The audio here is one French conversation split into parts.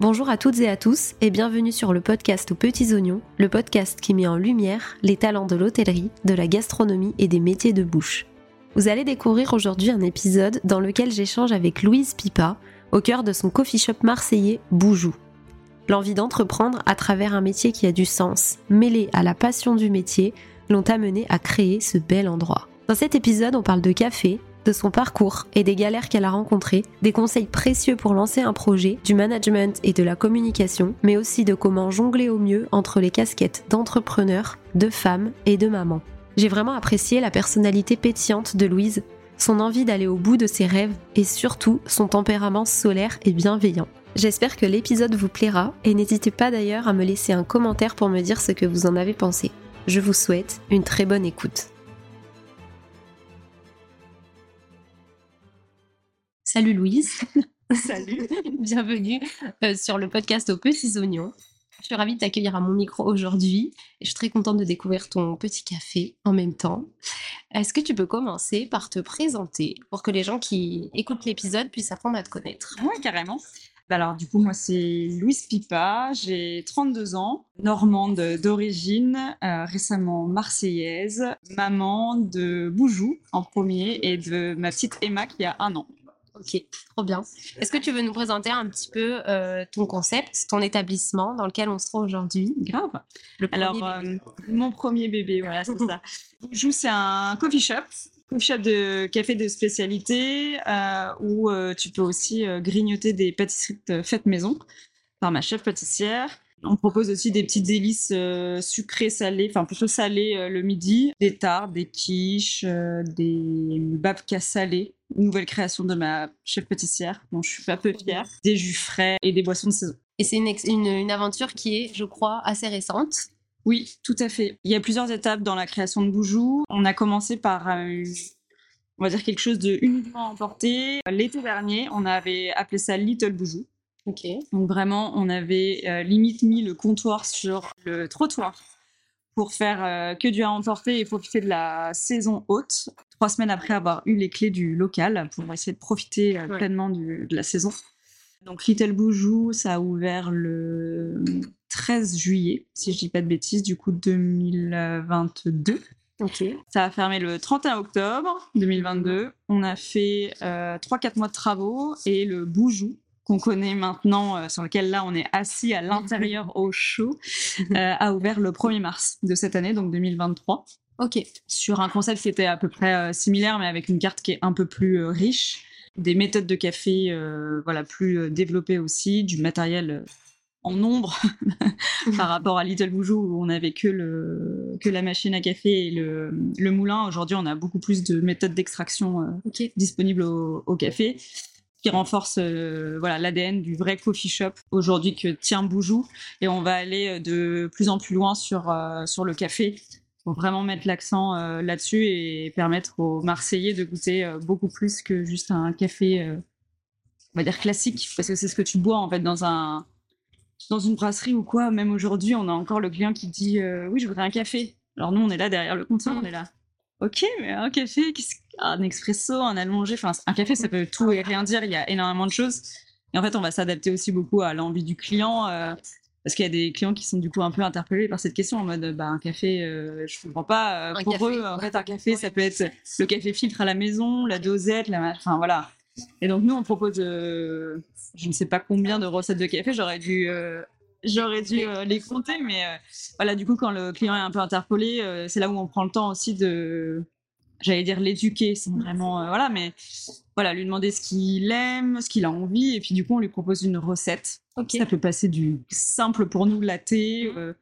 Bonjour à toutes et à tous et bienvenue sur le podcast aux petits oignons, le podcast qui met en lumière les talents de l'hôtellerie, de la gastronomie et des métiers de bouche. Vous allez découvrir aujourd'hui un épisode dans lequel j'échange avec Louise Pipa, au cœur de son coffee shop marseillais Boujou. L'envie d'entreprendre à travers un métier qui a du sens, mêlé à la passion du métier, l'ont amené à créer ce bel endroit. Dans cet épisode, on parle de café, de son parcours et des galères qu'elle a rencontrées, des conseils précieux pour lancer un projet, du management et de la communication, mais aussi de comment jongler au mieux entre les casquettes d'entrepreneur, de femme et de maman. J'ai vraiment apprécié la personnalité pétillante de Louise, son envie d'aller au bout de ses rêves et surtout son tempérament solaire et bienveillant. J'espère que l'épisode vous plaira et n'hésitez pas d'ailleurs à me laisser un commentaire pour me dire ce que vous en avez pensé. Je vous souhaite une très bonne écoute. Salut Louise. Salut. Bienvenue euh, sur le podcast aux petits oignons. Je suis ravie de t'accueillir à mon micro aujourd'hui et je suis très contente de découvrir ton petit café en même temps. Est-ce que tu peux commencer par te présenter pour que les gens qui écoutent l'épisode puissent apprendre à te connaître? Oui, carrément. Bah alors, du coup, moi, c'est Louise Pipa, j'ai 32 ans, normande d'origine, euh, récemment marseillaise, maman de Boujou en premier et de ma petite Emma qui a un an. Ok, trop bien. Est-ce que tu veux nous présenter un petit peu euh, ton concept, ton établissement dans lequel on se trouve aujourd'hui? Grave. Alors, euh, mon premier bébé, voilà, c'est ça. Boujou, c'est un coffee shop, coffee shop de café de spécialité euh, où tu peux aussi grignoter des pâtisseries faites maison par ma chef pâtissière. On propose aussi des petites délices sucrées, salées, enfin plutôt salées le midi, des tartes, des quiches, des babkas salées nouvelle création de ma chef pâtissière, dont je suis un peu fière, des jus frais et des boissons de saison. Et c'est une, une, aventure qui est, je crois, assez récente. Oui, tout à fait. Il y a plusieurs étapes dans la création de Boujou. On a commencé par, euh, on va dire, quelque chose de uniquement emporté. L'été dernier, on avait appelé ça Little Boujou. Donc vraiment, on avait euh, limite mis le comptoir sur le trottoir pour faire euh, que du à emporter et profiter de la saison haute trois semaines après avoir eu les clés du local pour essayer de profiter euh, pleinement de la saison. Donc Little Boujou, ça a ouvert le 13 juillet, si je dis pas de bêtises, du coup 2022. Ok. Ça a fermé le 31 octobre 2022. On a fait euh, 3-4 mois de travaux et le Boujou qu'on connaît maintenant, euh, sur lequel là on est assis à l'intérieur au chaud, euh, a ouvert le 1er mars de cette année, donc 2023. Ok. Sur un concept qui était à peu près euh, similaire, mais avec une carte qui est un peu plus euh, riche, des méthodes de café euh, voilà plus développées aussi, du matériel en nombre par rapport à Little Boujou où on n'avait que, le, que la machine à café et le, le moulin. Aujourd'hui, on a beaucoup plus de méthodes d'extraction disponibles au, au, café qui renforce voilà l'ADN du vrai coffee shop aujourd'hui que tient Boujou et on va aller de plus en plus loin sur sur le café faut vraiment mettre l'accent euh, là-dessus et permettre aux Marseillais de goûter euh, beaucoup plus que juste un café, euh, on va dire classique, parce que c'est ce que tu bois en fait dans un dans une brasserie ou quoi. Même aujourd'hui, on a encore le client qui dit oui, je voudrais un café. Alors nous, on est là derrière le comptoir, on est là. Ok, mais un café, un expresso, un allongé, enfin un café, ça peut tout et rien dire. Il y a énormément de choses. Et en fait, on va s'adapter aussi beaucoup à l'envie du client. Parce qu'il y a des clients qui sont du coup un peu interpellés par cette question en mode bah, un café, je je comprends pas. Euh, pour eux, en fait, un café, ça peut être le café filtre à la maison, la dosette, la enfin voilà. Et donc nous, on propose, euh, je ne sais pas combien de recettes de café. J'aurais dû, euh, j'aurais dû les compter, mais voilà, du coup, quand le client est un peu interpellé, c'est là où on prend le temps aussi de j'allais dire l'éduquer, c'est vraiment voilà, mais voilà, lui demander ce qu'il aime, ce qu'il a envie, et puis du coup on lui propose une recette. Ça peut passer du simple pour nous latte euh,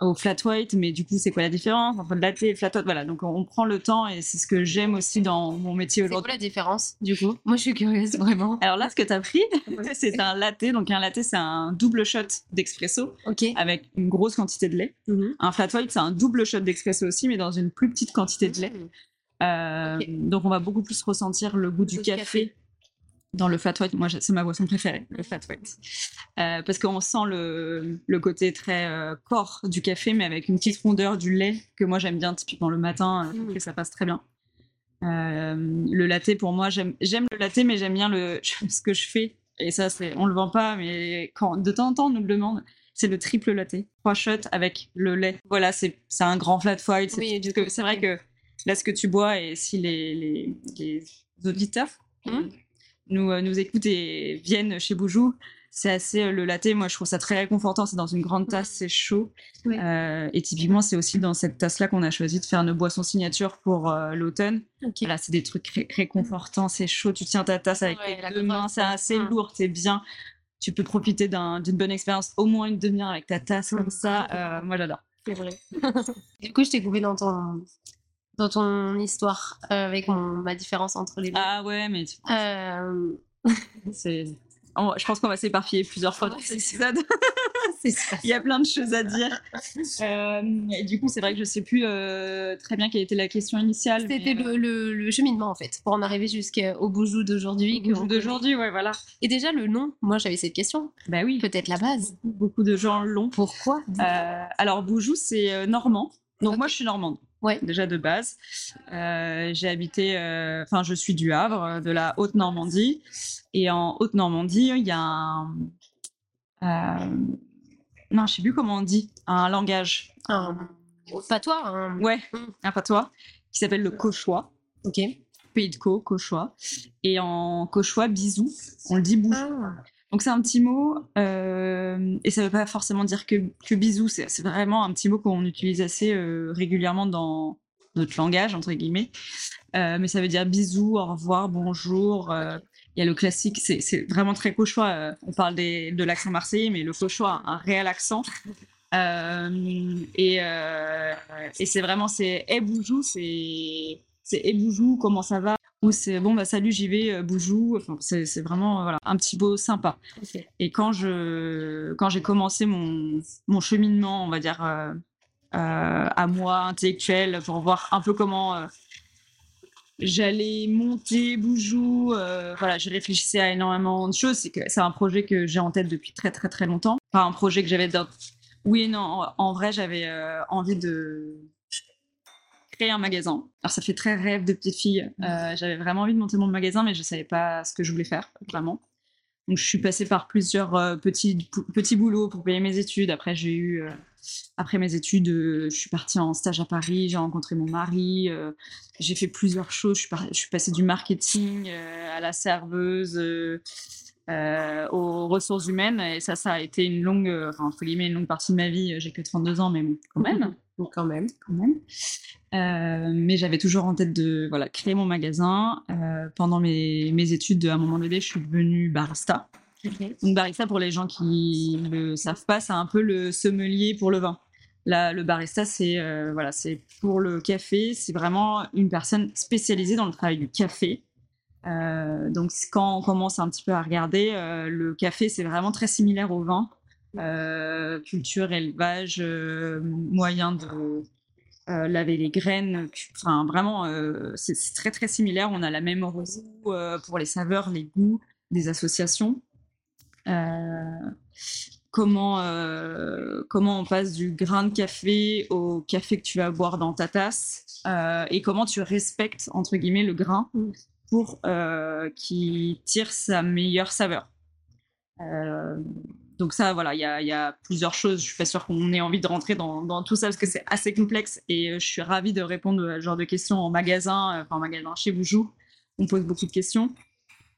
au flat white, mais du coup c'est quoi la différence entre le latte et le flat white? Voilà, donc on prend le temps et c'est ce que j'aime aussi dans mon métier aujourd'hui. C'est quoi la différence? Du coup Moi je suis curieuse vraiment. Alors là ce que tu as pris, c'est un latte, donc un latte c'est un double shot d'expresso avec une grosse quantité de lait. Mhm. Un flat white c'est un double shot d'expresso aussi, mais dans une plus petite quantité de lait. Mhm. Euh, donc on va beaucoup plus ressentir le goût du café, dans le flat white. Moi, c'est ma boisson préférée, le flat white. Euh, parce qu'on sent le, le, côté très euh, corps du café, mais avec une petite rondeur du lait que moi j'aime bien typiquement le matin, et mm. ça passe très bien. le latte, pour moi, j'aime le latte, mais j'aime bien le, ce que je fais et ça, on le vend pas, mais quand de temps en temps on nous le demande, c'est le triple latte, trois shots avec le lait. Voilà, c'est, un grand flat white. C'est, Oui, que c'est vrai que là, ce que tu bois et si les, les, les auditeurs Mhm. nous, euh, nous écoutent et viennent chez Boujou, c'est assez euh, le latte. Moi, je trouve ça très réconfortant. C'est dans une grande tasse, c'est chaud. Euh, et typiquement, c'est aussi dans cette tasse-là qu'on a choisi de faire nos boissons signature pour euh, l'automne. Ok. Voilà, c'est des trucs ré- réconfortants, c'est chaud. Tu tiens ta tasse avec Ouais, tes la deux mains, c'est assez Mm. lourd, c'est bien. Tu peux profiter d'un- d'une bonne expérience, au moins une demi-heure avec ta tasse comme Mm. ça. Euh, moi, j'adore. C'est vrai. du coup, je t'ai coupé dans ton, dans ton histoire euh, avec mon, ma différence entre les deux. Ah ouais, mais tu- Euh, c'est. on- Je pense qu'on va s'éparpiller plusieurs fois dans cet épisode. Il y a plein de choses à dire. Euh, et du coup, c'est vrai que je sais plus euh, très bien quelle était la question initiale. C'était mais, le, le, le cheminement en fait, pour en arriver jusqu'au boujou d'aujourd'hui. que on d'aujourd'hui, ouais, voilà. Et déjà le nom, moi j'avais cette question. Bah oui, Peut-être la base. beaucoup de gens l'ont. Pourquoi? Euh, alors, Boujou, c'est normand. Donc, moi, je suis normande. Ouais. Déjà de base. Euh, j'ai habité, euh, enfin, je suis du Havre, euh, de la Haute-Normandie. Et en Haute-Normandie, il y a un. euh, non, je sais plus comment on dit. Un langage. Un patois un... Ouais, un patois qui s'appelle le cauchois. Ok. Pays de Caux, cauchois. Et en cauchois, bisou, on le dit boujou. Ah. Donc c'est un petit mot, euh, et ça ne veut pas forcément dire que, que bisous, c'est vraiment un petit mot qu'on utilise assez euh, régulièrement dans notre langage, entre guillemets. Euh, mais ça veut dire bisous, au revoir, bonjour. Il y a le classique, c'est vraiment très cauchois. on parle des- de l'accent marseillais, mais le cauchois a un réel accent. Et et c'est vraiment, c'est hey boujou, c'est c'est hey boujou, comment ça va? Ou c'est bon, bah salut, j'y vais, euh, boujou. Enfin, c'est c'est vraiment voilà, un petit mot sympa. Et quand je quand j'ai commencé mon, mon cheminement, on va dire, euh, euh, à moi, intellectuel, pour voir un peu comment euh, j'allais monter Boujou, euh, voilà, je réfléchissais à énormément de choses. C'est que c'est un projet que j'ai en tête depuis très très très longtemps. Pas un projet que j'avais dans... Oui et non, en, en vrai, j'avais euh, envie de créer un magasin. Alors ça fait très rêve de petite fille. Euh, j'avais vraiment envie de monter mon magasin, mais je savais pas ce que je voulais faire, vraiment. Donc, je suis passée par plusieurs euh, petits, petits boulots pour payer mes études. Après, j'ai eu, euh, après mes études, je suis partie en stage à Paris, j'ai rencontré mon mari, j'ai fait plusieurs choses. Je suis, par- je suis passée du marketing à la serveuse, euh, aux ressources humaines. Et ça, ça a été une longue, euh, enfin, entre guillemets, une longue partie de ma vie. J'ai que 32 ans, mais bon, quand même Donc quand même. quand même. Euh, mais j'avais toujours en tête de voilà, créer mon magasin. Euh, pendant mes, mes études, à un moment donné, je suis devenue barista. Donc barista, pour les gens qui ne le savent pas, c'est un peu le sommelier pour le vin. Là, le barista, c'est euh, voilà, c'est pour le café. C'est vraiment une personne spécialisée dans le travail du café. Donc quand on commence un petit peu à regarder, le café, c'est vraiment très similaire au vin. Euh, culture, élevage, euh, moyen de euh, laver les graines. Enfin, vraiment, c'est très très similaire. On a la même euh, pour les saveurs, les goûts, des associations. Comment, comment on passe du grain de café au café que tu vas boire dans ta tasse et comment tu respectes, entre guillemets, le grain pour qu'il tire sa meilleure saveur. Donc ça, voilà, il y y a plusieurs choses. Je suis pas sûre qu'on ait envie de rentrer dans, dans tout ça parce que c'est assez complexe et euh, je suis ravie de répondre à ce genre de questions en magasin, euh, enfin en magasin chez Boujou. On pose beaucoup de questions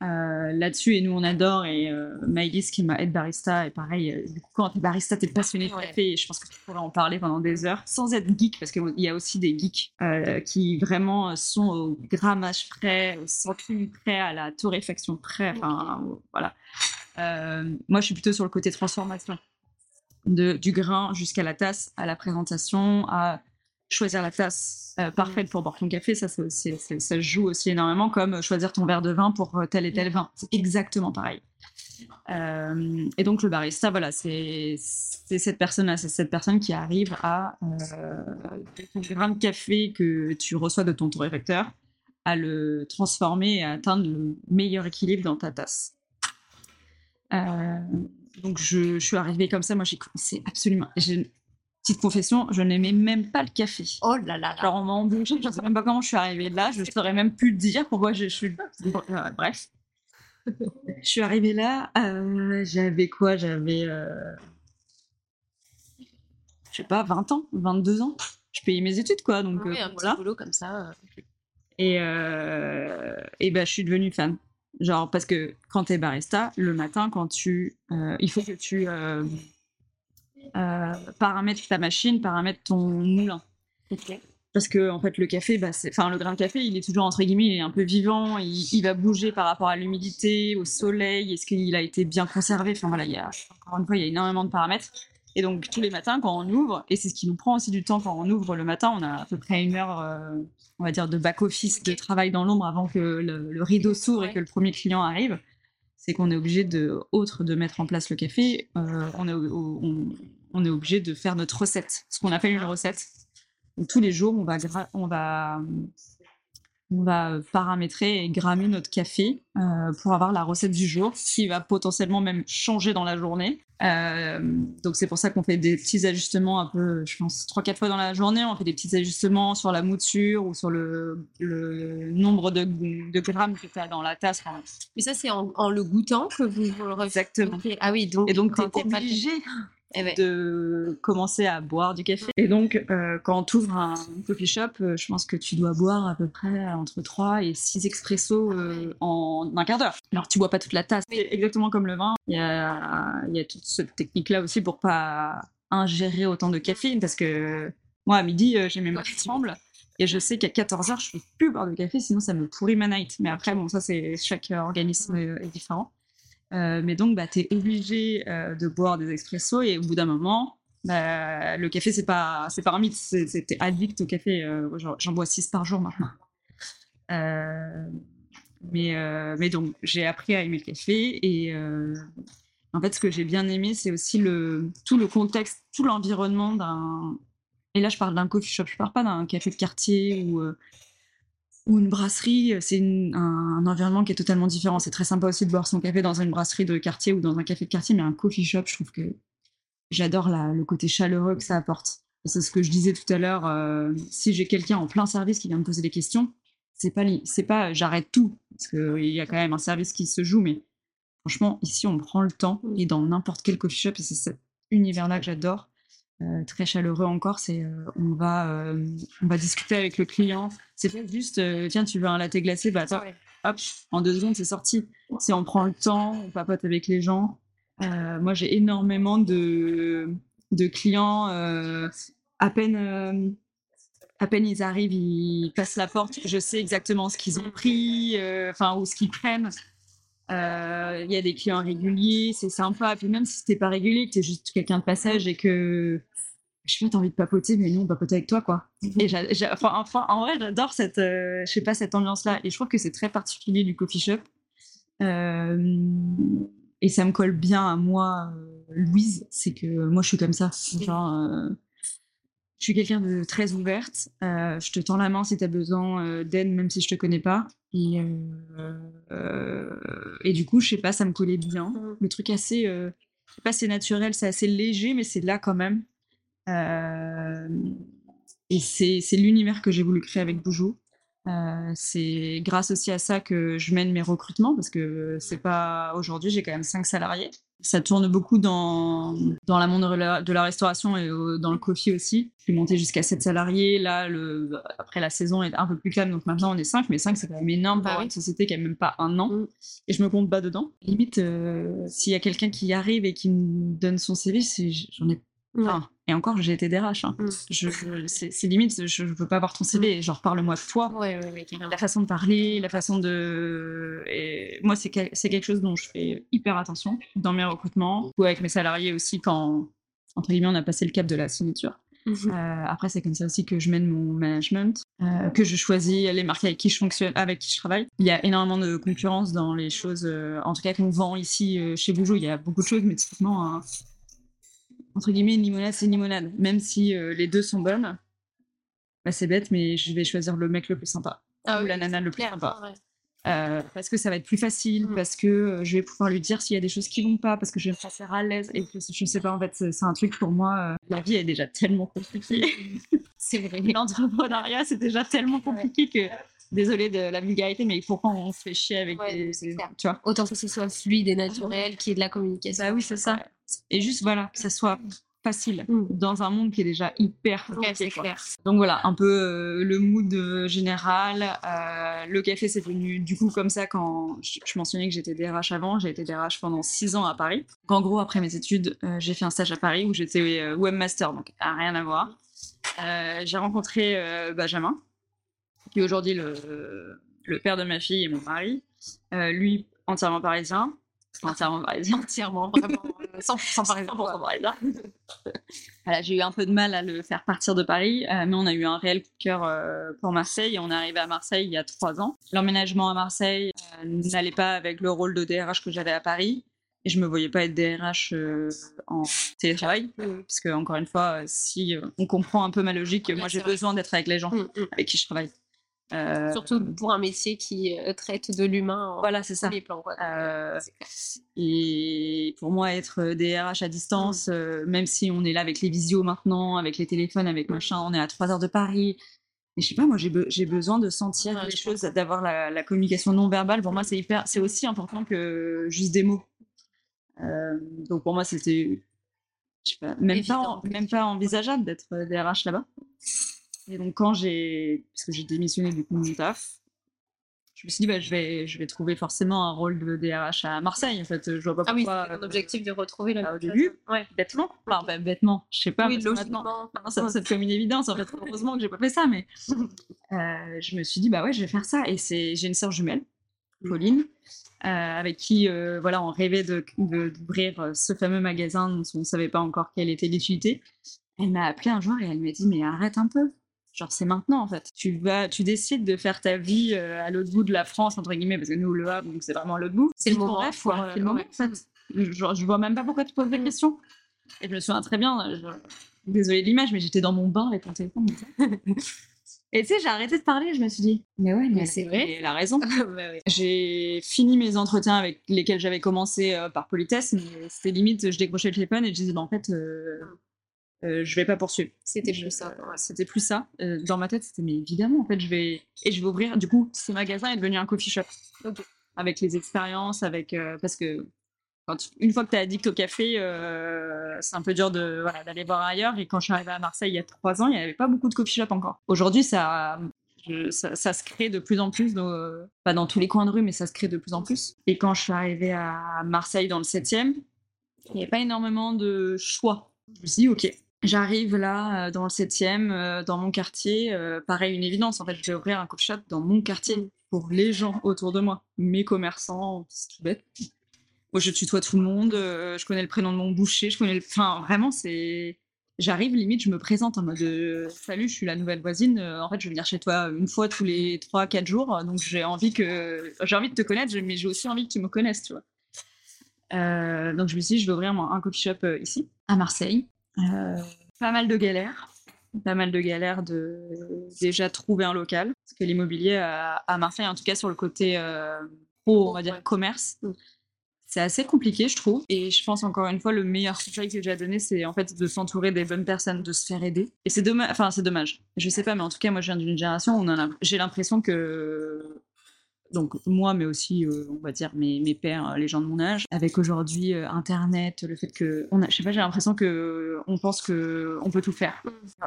euh, là-dessus et nous on adore et euh, Maëlys qui ma aide barista et pareil, euh, du coup quand t'es barista t'es passionné de Ouais. café et je pense que tu pourrais en parler pendant des heures sans être geek parce qu'il y a aussi des geeks qui vraiment sont au grammage près, au centime près, à la torréfaction près, enfin voilà. Euh, moi, je suis plutôt sur le côté transformation. De, du grain jusqu'à la tasse, à la présentation, à choisir la tasse euh, parfaite pour boire ton café. Ça, se joue aussi énormément comme euh, choisir ton verre de vin pour tel et tel vin. C'est exactement pareil. Euh, et donc, le barista, voilà, c'est c'est cette personne-là, c'est cette personne qui arrive à euh, ton grain de café que tu reçois de ton torréfacteur, à le transformer et à atteindre le meilleur équilibre dans ta tasse. Euh, donc je, je suis arrivée comme ça, moi j'ai c'est absolument. Petite confession, je n'aimais même pas le café. Oh là là là. Alors on m'a embauchée, je ne sais même pas comment je suis arrivée là, je ne saurais même plus dire pourquoi je suis. Euh, bref. je suis arrivée là, euh, j'avais quoi? J'avais, euh, je sais pas, 20 ans, 22 ans. Je payais mes études, quoi. Donc, Oui, euh, un petit voilà. boulot comme ça. Et, et ben, je suis devenue fan. Genre, parce que quand t'es barista, le matin, quand tu. euh, il faut que tu euh, euh, paramètres ta machine, paramètres ton moulin. Parce que, en fait, le café, bah, enfin, le grain de café, il est toujours, entre guillemets, il est un peu vivant, il, il va bouger par rapport à l'humidité, au soleil, est-ce qu'il a été bien conservé? Enfin, voilà, il y a, encore une fois, il y a énormément de paramètres. Et donc, tous les matins, quand on ouvre, et c'est ce qui nous prend aussi du temps quand on ouvre le matin, on a à peu près une heure, euh, on va dire, de back-office, de travail dans l'ombre avant que le, le rideau s'ouvre et que le premier client arrive. C'est qu'on est obligé de, autre de mettre en place le café, euh, on, est, au- on, on est obligé de faire notre recette, ce qu'on appelle une recette. Donc, tous les jours, on va, gra- on va, on va paramétrer et grammer notre café euh, pour avoir la recette du jour, qui va potentiellement même changer dans la journée. Euh, donc c'est pour ça qu'on fait des petits ajustements un peu, je pense, 3-4 fois dans la journée. On fait des petits ajustements sur la mouture ou sur le, le nombre de, de grammes que tu as dans la tasse. Enfin, Mais ça, c'est en, en le goûtant que vous, vous le refaites? Exactement. Ah oui, donc. Et donc, tu es pas- obligé Eh ouais. de commencer à boire du café. Et donc, euh, quand tu ouvres un coffee shop, euh, je pense que tu dois boire à peu près entre 3 et 6 expressos euh, en un quart d'heure. Alors, tu bois pas toute la tasse. C'est exactement comme le vin. Il y a, y a toute cette technique-là aussi pour pas ingérer autant de caféine parce que moi, à midi, euh, j'ai mes mains qui tremblent. Et je sais qu'à 14h, je peux plus boire de café, sinon ça me pourrit ma night. Mais après, bon, ça, c'est chaque euh, organisme euh, est différent. Euh, mais donc, bah, tu es obligé euh, de boire des expressos et au bout d'un moment, bah, le café, c'est pas, c'est pas un mythe. T'es addict au café. euh, j'en- bois 6 par jour maintenant. Mais, mais donc, j'ai appris à aimer le café et en fait, ce que j'ai bien aimé, c'est aussi le, tout le contexte, tout l'environnement d'un. Et là, je parle d'un coffee shop, je parle pas d'un café de quartier ou, ou une brasserie. C'est une- un, environnement qui est totalement différent. C'est très sympa aussi de boire son café dans une brasserie de quartier ou dans un café de quartier, mais un coffee shop, je trouve que j'adore le côté chaleureux que ça apporte. C'est ce que je disais tout à l'heure. euh, si j'ai quelqu'un en plein service qui vient me poser des questions, c'est pas, c'est pas j'arrête tout, parce qu'il y a quand même un service qui se joue, mais franchement, ici, on prend le temps, et dans n'importe quel coffee shop, c'est cet univers-là que j'adore, euh, très chaleureux encore, c'est euh, on, va, euh, on va discuter avec le client. C'est pas juste, tiens, tu veux un latte glacé, bah attends, Ouais. hop, en deux secondes, c'est sorti. C'est on prend le temps, on papote avec les gens. Moi, j'ai énormément de, de clients, à peine... à peine ils arrivent, ils passent la porte, je sais exactement ce qu'ils ont pris, enfin, ou ce qu'ils prennent. Il y a des clients réguliers, c'est sympa. Puis même si t'es pas régulier, que t'es juste quelqu'un de passage et que je sais pas, t'as envie de papoter, mais nous on papote avec toi, quoi. Et enfin, enfin, en vrai, j'adore cette, euh, je sais pas, cette ambiance-là. Et je trouve que c'est très particulier du coffee shop. Euh, et ça me colle bien à moi, euh, Louise, c'est que moi je suis comme ça. Genre, je suis quelqu'un de très ouverte. Je te tends la main si tu as besoin d'aide, même si je te connais pas. Et, et du coup, je sais pas, ça me collait bien. Mhm. Le truc assez, je sais pas, c'est naturel, c'est assez léger, mais c'est là quand même. Euh, et c'est l'univers que j'ai voulu créer avec Boujou. Euh, c'est grâce aussi à ça que je mène mes recrutements parce que c'est pas aujourd'hui j'ai quand même cinq salariés. Ça tourne beaucoup dans, dans la monde de la, de la restauration et au- dans le coffee aussi. Je suis montée jusqu'à 7 salariés. Là, le, après la saison est un peu plus calme, donc maintenant on est 5, mais 5 c'est quand même énorme pour Bah oui. une société qui a même pas un an. Mm. Et je me compte pas dedans. Limite, euh, s'il y a quelqu'un qui arrive et qui me donne son CV, j'en ai. Enfin, et encore, j'ai été DRH. hein. Mm. Je, je- c'est limite, je, je veux pas avoir ton CV. Genre, parle-moi de toi Ouais, ouais, la façon de parler, la façon de. Et moi, c'est quel- c'est quelque chose dont je fais hyper attention dans mes recrutements ou avec mes salariés aussi quand, entre guillemets, on a passé le cap de la signature. Mhm. Euh, après, c'est comme ça aussi que je mène mon management, euh, que je choisis les marques avec qui je fonctionne, avec qui je travaille. Il y a énormément de concurrence dans les choses, euh, en tout cas qu'on vend ici chez Boujou. Il y a beaucoup de choses, mais typiquement, un- entre guillemets, une limonade, c'est une limonade. Même si euh, les deux sont bonnes, bah, c'est bête, mais je vais choisir le mec le plus sympa Ah ou oui, la nana le plus clair, sympa. ouais. Euh, parce que ça va être plus facile, Mm. parce que euh, je vais pouvoir lui dire s'il y a des choses qui vont pas, parce que je vais me faire à l'aise. Et que je sais pas, en fait, c'est un truc pour moi. la vie est déjà tellement compliquée. C'est vrai. L'entrepreneuriat, c'est déjà tellement compliqué que désolée de la vulgarité, mais pourquoi on se fait chier avec Ouais, des, tu vois Autant que ce soit fluide et naturel, qu'il y ait de la communication. Bah oui, c'est ça. Et juste voilà, que ça soit facile Mm. dans un monde qui est déjà hyper compliqué, c'est clair. Donc voilà, un peu euh, le mood euh, général. Euh, le café, c'est venu du coup comme ça quand je, je mentionnais que j'étais DRH avant. J'ai été DRH pendant six ans à Paris. Donc, en gros, après mes études, j'ai fait un stage à Paris où j'étais webmaster, donc à rien à voir. J'ai rencontré Benjamin, qui est aujourd'hui le, le père de ma fille et mon mari. Euh, lui, entièrement parisien. Entièrement parisien. Entièrement, vraiment, euh, 100% parisien. 100% parisien. Voilà, j'ai eu un peu de mal à le faire partir de Paris, euh, mais on a eu un réel coup de cœur euh, pour Marseille et on est arrivé à Marseille il y a trois ans. L'emménagement à Marseille n'allait pas avec le rôle de DRH que j'avais à Paris et je me voyais pas être DRH en télétravail, Mm. parce que encore une fois, si on comprend un peu ma logique, moi j'ai besoin d'être avec les gens Mm, mm. avec qui je travaille. Euh, Surtout pour un métier qui euh, traite de l'humain en voilà, c'est ça. les plans. Quoi. Euh. Et pour moi, être DRH à distance, euh, même si on est là avec les visios maintenant, avec les téléphones, avec machin, on est à 3 heures de Paris. Mais je sais pas, moi, j'ai be- j'ai besoin de sentir Ouais, les choses, d'avoir la, la communication non verbale. Pour moi, c'est hyper, c'est aussi important que juste des mots. Donc pour moi, c'était, je sais pas, même pas, en- même pas envisageable d'être DRH là-bas. Et donc quand j'ai, parce que j'ai démissionné du coup de mon taf, je me suis dit, bah, je, vais, je vais trouver forcément un rôle de DRH à Marseille. En fait, je vois pas Ah oui, pourquoi. ton euh, objectif de retrouver la bah, au début. Ouais. bêtement. Enfin, bah, bêtement, je sais pas. oui, logiquement. maintenant, ça, c'est comme une évidence. En fait, heureusement que j'ai pas fait ça, mais euh, je me suis dit, bah ouais, je vais faire ça. Et c'est, j'ai une sœur jumelle, Pauline, euh, avec qui, euh, voilà, on rêvait de, de- d'ouvrir euh, ce fameux magasin dont on savait pas encore quelle était l'utilité. Elle m'a appelé un jour et elle m'a dit, mais arrête un peu. Genre, c'est maintenant, en fait. Tu vas, tu décides de faire ta vie euh, à l'autre bout de la France, entre guillemets, parce que nous, le Havre, donc c'est vraiment à l'autre bout. C'est le moment. C'est le moment, Ouais. en fait. Genre, je vois même pas pourquoi tu poses des questions. Et je me souviens très bien, je... désolée de l'image, mais j'étais dans mon bain avec mon téléphone. Et tu sais, j'ai arrêté de parler, je me suis dit, mais ouais, mais Mais c'est vrai. Elle a raison. Bah. J'ai fini mes entretiens avec lesquels j'avais commencé euh, par politesse, mais c'était limite, je décrochais le téléphone et je disais, bah, en fait, euh, euh, je vais pas poursuivre. C'était plus ça. euh, C'était plus ça. Euh, dans ma tête, c'était, mais évidemment, en fait, je vais. Et je vais ouvrir. Du coup, ce magasin est devenu un coffee shop. Avec les expériences, avec. euh, parce que. quand tu- une fois que tu es addict au café, c'est un peu dur de voilà, d'aller voir ailleurs. Et quand je suis arrivée à Marseille il y a trois ans, il n'y avait pas beaucoup de coffee shop encore. Aujourd'hui, ça, je- ça, ça se crée de plus en plus, dans- pas dans tous les coins de rue, mais ça se crée de plus en plus. Et quand je suis arrivée à Marseille dans le 7e, il n'y avait pas énormément de choix. Je me suis dit, ok, j'arrive là euh, dans le 7e, euh, dans mon quartier. euh, pareil, une évidence. En fait, je vais ouvrir un coffee shop dans mon quartier pour les gens autour de moi, mes commerçants, c'est tout bête. Moi, je tutoie tout le monde, je connais le prénom de mon boucher, je connais. Enfin, vraiment, c'est. J'arrive, limite, je me présente en mode Salut, je suis la nouvelle voisine. en fait, je vais venir chez toi une fois tous les 3-4 jours. Donc, j'ai envie que. Envie de te connaître, mais j'ai aussi envie que tu me connaisses, tu vois. Donc, je me suis dit, je vais ouvrir un coffee shop ici, à Marseille. Pas mal de galères. Pas mal de galères de déjà trouver un local. Parce que l'immobilier à, Marseille, en tout cas sur le côté euh, pro, on va dire commerce, Mm. c'est assez compliqué, je trouve. Et je pense encore une fois, le meilleur conseil que j'ai à donner, c'est en fait de s'entourer des bonnes personnes, de se faire aider. Et c'est dommage, enfin c'est dommage. Je sais pas, mais en tout cas, moi je viens d'une génération où j'ai l'impression que donc moi, mais aussi, euh, on va dire, mes, mes pères, euh, les gens de mon âge, avec aujourd'hui euh, Internet, le fait que, on a, je sais pas, j'ai l'impression que on pense que on peut tout faire.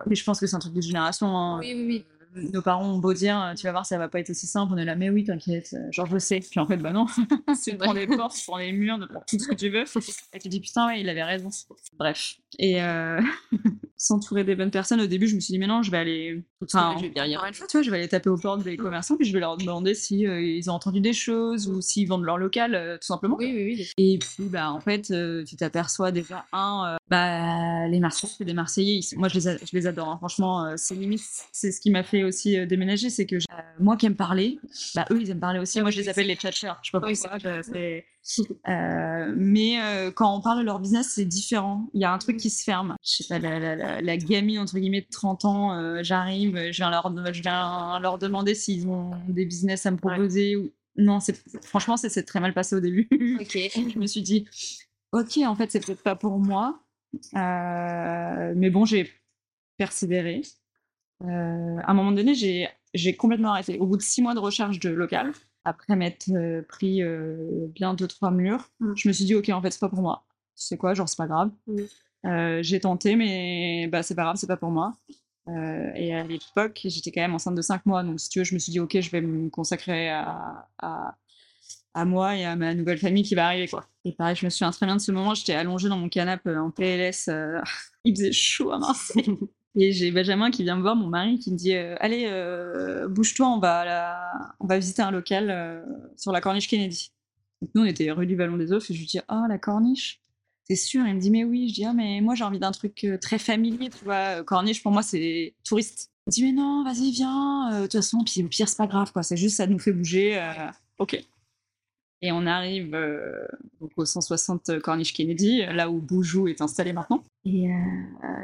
Mais je pense que c'est un truc de génération. hein. Oui, oui, oui. Nos parents ont beau dire, tu vas voir, ça va pas être aussi simple. On est là, mais oui, t'inquiète, genre je sais. Puis en fait, bah non, tu prends des portes, tu prends des murs, tu prends tout ce que tu veux. Et tu dis, putain, ouais, il avait raison. Bref. Et euh, s'entourer des bonnes personnes, au début, je me suis dit, mais non, je vais aller. Enfin, je vais bien une fois, tu vois, je vais aller taper aux portes des commerçants, puis je vais leur demander si euh, ils ont entendu des choses ou s'ils vendent leur local, euh, tout simplement. Oui, oui, oui. Et puis, bah, en fait, euh, tu t'aperçois déjà, un, bah, les Marseillais, c'est des Marseillais. ils moi, je les, a- je les adore. hein. Franchement, c'est limite, c'est ce qui m'a fait aussi déménager, c'est que moi qui aime parler, bah, eux, ils aiment parler aussi. Moi, je les appelle les tchatchers. Je sais pas pourquoi. Euh, mais euh, quand on parle de leur business, c'est différent. Il y a un truc qui se ferme. Je sais pas, la, la, la, la gamine, entre guillemets, de 30 ans, euh, j'arrive, je viens, leur, je viens leur demander s'ils ont des business à me proposer. Ou... Non, franchement, c'est très mal passé au début. Je me suis dit, ok, en fait, c'est peut-être pas pour moi. Mais bon, j'ai persévéré. À un moment donné, j'ai complètement arrêté. Au bout de six mois de recherche de local, après m'être pris bien deux, trois murs, mmh. je me suis dit, OK, en fait, c'est pas pour moi. C'est quoi, genre, c'est pas grave. Mmh. j'ai tenté, mais bah, c'est pas grave, c'est pas pour moi. et à l'époque, j'étais quand même enceinte de cinq mois. Donc, si tu veux, je me suis dit, OK, je vais me consacrer à, à, à moi et à ma nouvelle famille qui va arriver. Quoi. Et pareil, je me souviens très bien de ce moment, j'étais allongée dans mon canapé en PLS. il faisait chaud à Marseille. Et j'ai Benjamin qui vient me voir, mon mari, qui me dit euh, Allez, euh, bouge-toi, on, va on va visiter un local euh, sur la corniche Kennedy. Nous, on était rue du Vallon des Oeufs et je lui dis Ah, la corniche? C'est sûr? Il me dit Mais oui. Je dis Ah, mais moi, j'ai envie d'un truc très familier, tu vois. Corniche, pour moi, c'est touriste. Il me dit Mais non, vas-y, viens. De toute façon, puis au pire, c'est pas grave, quoi. C'est juste, ça nous fait bouger. ok. Et on arrive euh, au 160 Corniche Kennedy, là où Boujou est installé maintenant. Et euh,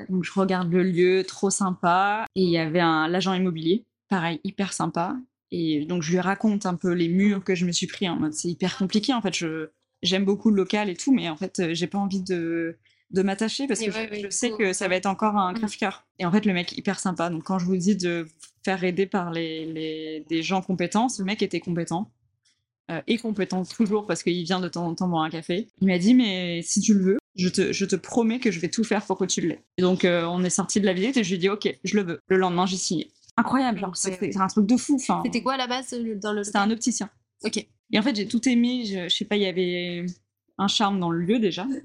donc je regarde le lieu, trop sympa. Et il y avait un l'agent immobilier, pareil, hyper sympa. Et donc je lui raconte un peu les murs que je me suis pris en mode c'est hyper compliqué en fait. Je j'aime beaucoup le local et tout, mais en fait euh, j'ai pas envie de de m'attacher parce que je, sais que ça va être encore un crève-cœur. Et en fait, le mec hyper sympa. Donc, quand je vous dis de faire aider par les, les, des gens compétents, le mec était compétent euh, et compétent toujours parce qu'il vient de temps en temps boire un café. Il m'a dit mais si tu le veux, je te, je te promets que je vais tout faire pour que tu l'aies. Et donc euh, on est sorti de la visite et je lui ai dit ok, je le veux. Le lendemain j'ai signé. Incroyable, genre c'est un truc de fou. C'était quoi à la base dans le C'était un opticien. Ok. Et en fait j'ai tout aimé. Je, je sais pas, il y avait un charme dans le lieu déjà.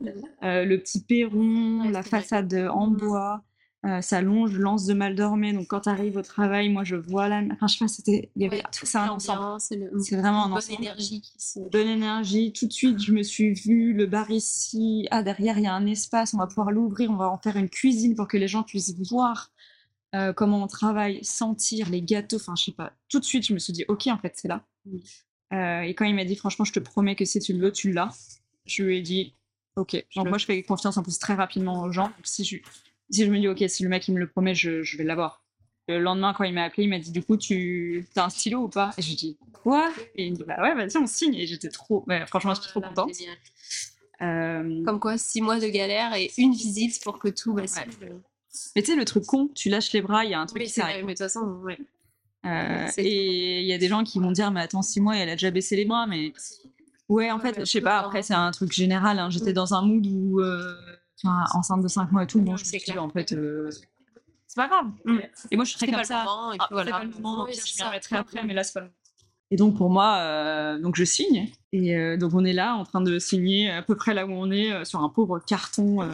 Euh, le petit perron, la façade en bois. Euh, ça longe lance de mal dormé. Donc quand tu arrives au travail, moi je vois la. Enfin, je sais pas, c'était. Il y avait tout ça ensemble. C'est vraiment un bonne énergie. Bonne énergie. Tout de suite, je me suis vue, le bar ici. Ah, derrière, il y a un espace, on va pouvoir l'ouvrir, on va en faire une cuisine pour que les gens puissent voir euh, comment on travaille, sentir les gâteaux. Enfin, je sais pas. Tout de suite, je me suis dit, ok, en fait, c'est là. Euh, et quand il m'a dit, franchement, je te promets que si tu le veux, tu l'as, je lui ai dit, ok. Donc, moi, je fais confiance en plus très rapidement aux gens. si je si je me dis, ok, si le mec il me le promet, je, je vais l'avoir. Le lendemain, quand il m'a appelé, il m'a dit, du coup, tu as un stylo ou pas? Et je lui dis, quoi? Et il me dit, bah ouais, vas-y, on signe. Et j'étais trop, bah, franchement, j'étais trop contente. Euh... Comme quoi, six mois de galère et une visite pour que tout bascule. Mais tu sais, le truc con, tu lâches les bras, il y a un truc qui s'arrête. Mais de toute façon, ouais. Euh, et il y a des gens qui vont dire, mais attends, six mois, elle a déjà baissé les bras. Mais ouais, en fait, je sais pas, après, c'est un truc général. Hein. J'étais mm. dans un mood où. Euh, enceinte de 5 mois et tout, bon, je me en fait, euh, c'est pas grave. Mm. Et moi, je suis très comme ça. et puis voilà. Pas le moment, je m'y remettrai après, mais là, c'est pas le moment. Et donc, pour moi, euh, donc je signe. Et euh, donc, on est là, en train de signer à peu près là où on est, sur un pauvre carton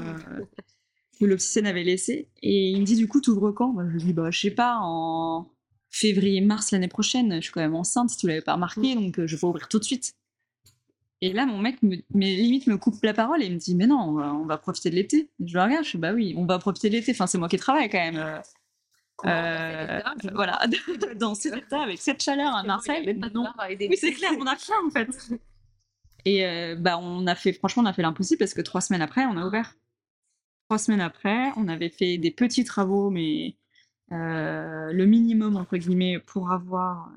que l'opticienne avait laissé. Et il me dit, du coup, t'ouvres quand? Je lui dis, bah, je sais pas, en février-mars l'année prochaine. Je suis quand même enceinte, si tu l'avais pas remarqué, mm. donc je vais ouvrir tout de suite. Et là, mon mec, me, mais limite, me coupe la parole et me dit Mais non, on va, profiter de l'été. Je le regarde, je dis Bah oui, on va profiter de l'été. Enfin, c'est moi qui travaille quand même. Euh, euh voilà, dans cet état, avec cette chaleur à Marseille. Non. Oui, c'est clair, on a faim en fait. Et euh, bah, on a fait, franchement, on a fait l'impossible parce que trois semaines après, on a ouvert. Trois semaines après, on avait fait des petits travaux, mais euh, le minimum, entre guillemets, pour avoir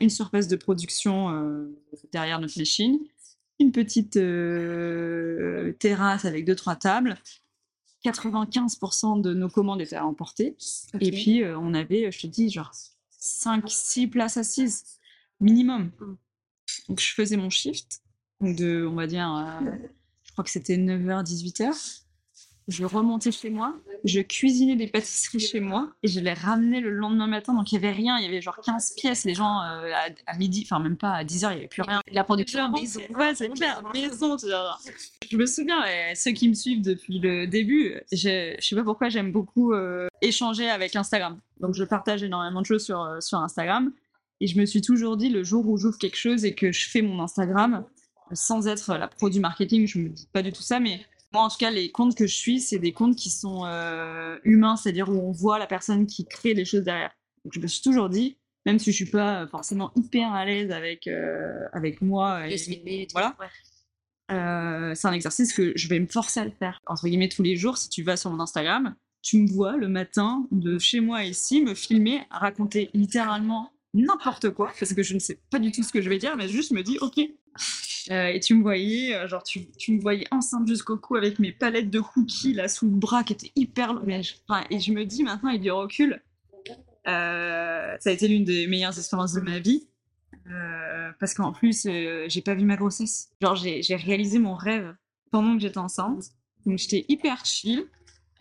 une surface de production euh, derrière notre machine, une petite euh, terrasse avec deux trois tables. 95% de nos commandes étaient à emporter. Et puis, euh, on avait, je te dis, genre 5-6 places assises, minimum. Donc, je faisais mon shift, de, on va dire, je crois que c'était 9h, 18h je remontais chez moi, je cuisinais des pâtisseries chez moi et je les ramenais le lendemain matin. Donc il n'y avait rien, il y avait genre 15 pièces. Les gens euh, à, midi, enfin même pas à 10h, il n'y avait plus rien. La production maison. Ouais, c'est clair, maison. Je me souviens, ceux qui me suivent depuis le début, je, ne sais pas pourquoi j'aime beaucoup euh, échanger avec Instagram. Donc je partage énormément de choses sur, euh, sur Instagram. Et je me suis toujours dit, le jour où j'ouvre quelque chose et que je fais mon Instagram, sans être la pro du marketing, je me dis pas du tout ça, mais moi, en tout cas, les comptes que je suis, c'est des comptes qui sont euh, humains, c'est-à-dire où on voit la personne qui crée les choses derrière. Donc, je me suis toujours dit, même si je suis pas forcément hyper à l'aise avec, euh, avec moi, et, voilà, euh, c'est un exercice que je vais me forcer à le faire. Entre guillemets, tous les jours, si tu vas sur mon Instagram, tu me vois le matin de chez moi ici me filmer, raconter littéralement n'importe quoi, parce que je ne sais pas du tout ce que je vais dire, mais juste me dis, ok, euh, et tu me voyais, euh, genre, tu, tu, me voyais enceinte jusqu'au cou avec mes palettes de cookies là sous le bras qui étaient hyper longues. et je me dis maintenant, avec du recul, ça a été l'une des meilleures expériences de ma vie. parce qu'en plus, j'ai pas vu ma grossesse. Genre, j'ai réalisé mon rêve pendant que j'étais enceinte. Donc, j'étais hyper chill.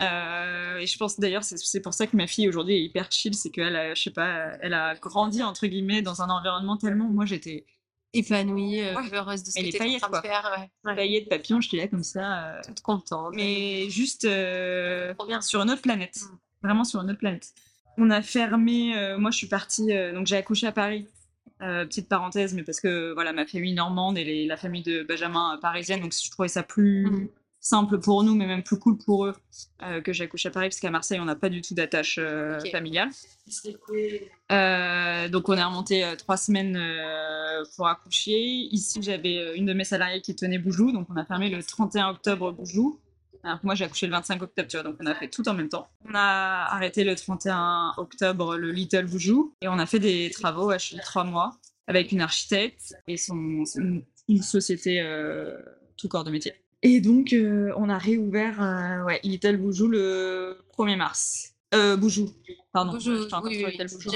Euh, et je pense d'ailleurs, c'est pour ça que ma fille aujourd'hui est hyper chill, c'est qu'elle a, je sais pas, elle a grandi entre guillemets dans un environnement tellement. Moi, j'étais épanouie, euh, heureuse de ce que tu es en train de faire. Ouais. Paillettes, papillons, j'étais là comme ça. Euh, Toute contente. Mais juste sur une autre planète. Mm. Vraiment sur une autre planète. On a fermé. moi, je suis partie. donc, j'ai accouché à Paris. petite parenthèse, mais parce que voilà, ma famille normande et la famille de Benjamin parisienne, donc je trouvais ça plus. Mm simple pour nous, mais même plus cool pour eux euh, que j'accouche à Paris, parce qu'à Marseille, on n'a pas du tout d'attache euh, familiale. Euh, donc, on est remonté trois semaines pour accoucher. Ici, j'avais une de mes salariées qui tenait Boujou, donc on a fermé le 31 octobre Boujou. Alors moi, j'ai accouché le 25 octobre, tu vois, donc on a fait tout en même temps. On a arrêté le 31 octobre le Little Boujou et on a fait des travaux à trois mois avec une architecte et son, une société tout corps de métier. Et donc, euh, on a réouvert euh, ouais, Little Boujou le 1er mars. Euh, Boujou, pardon. Boujou, oui, oui, Boujou.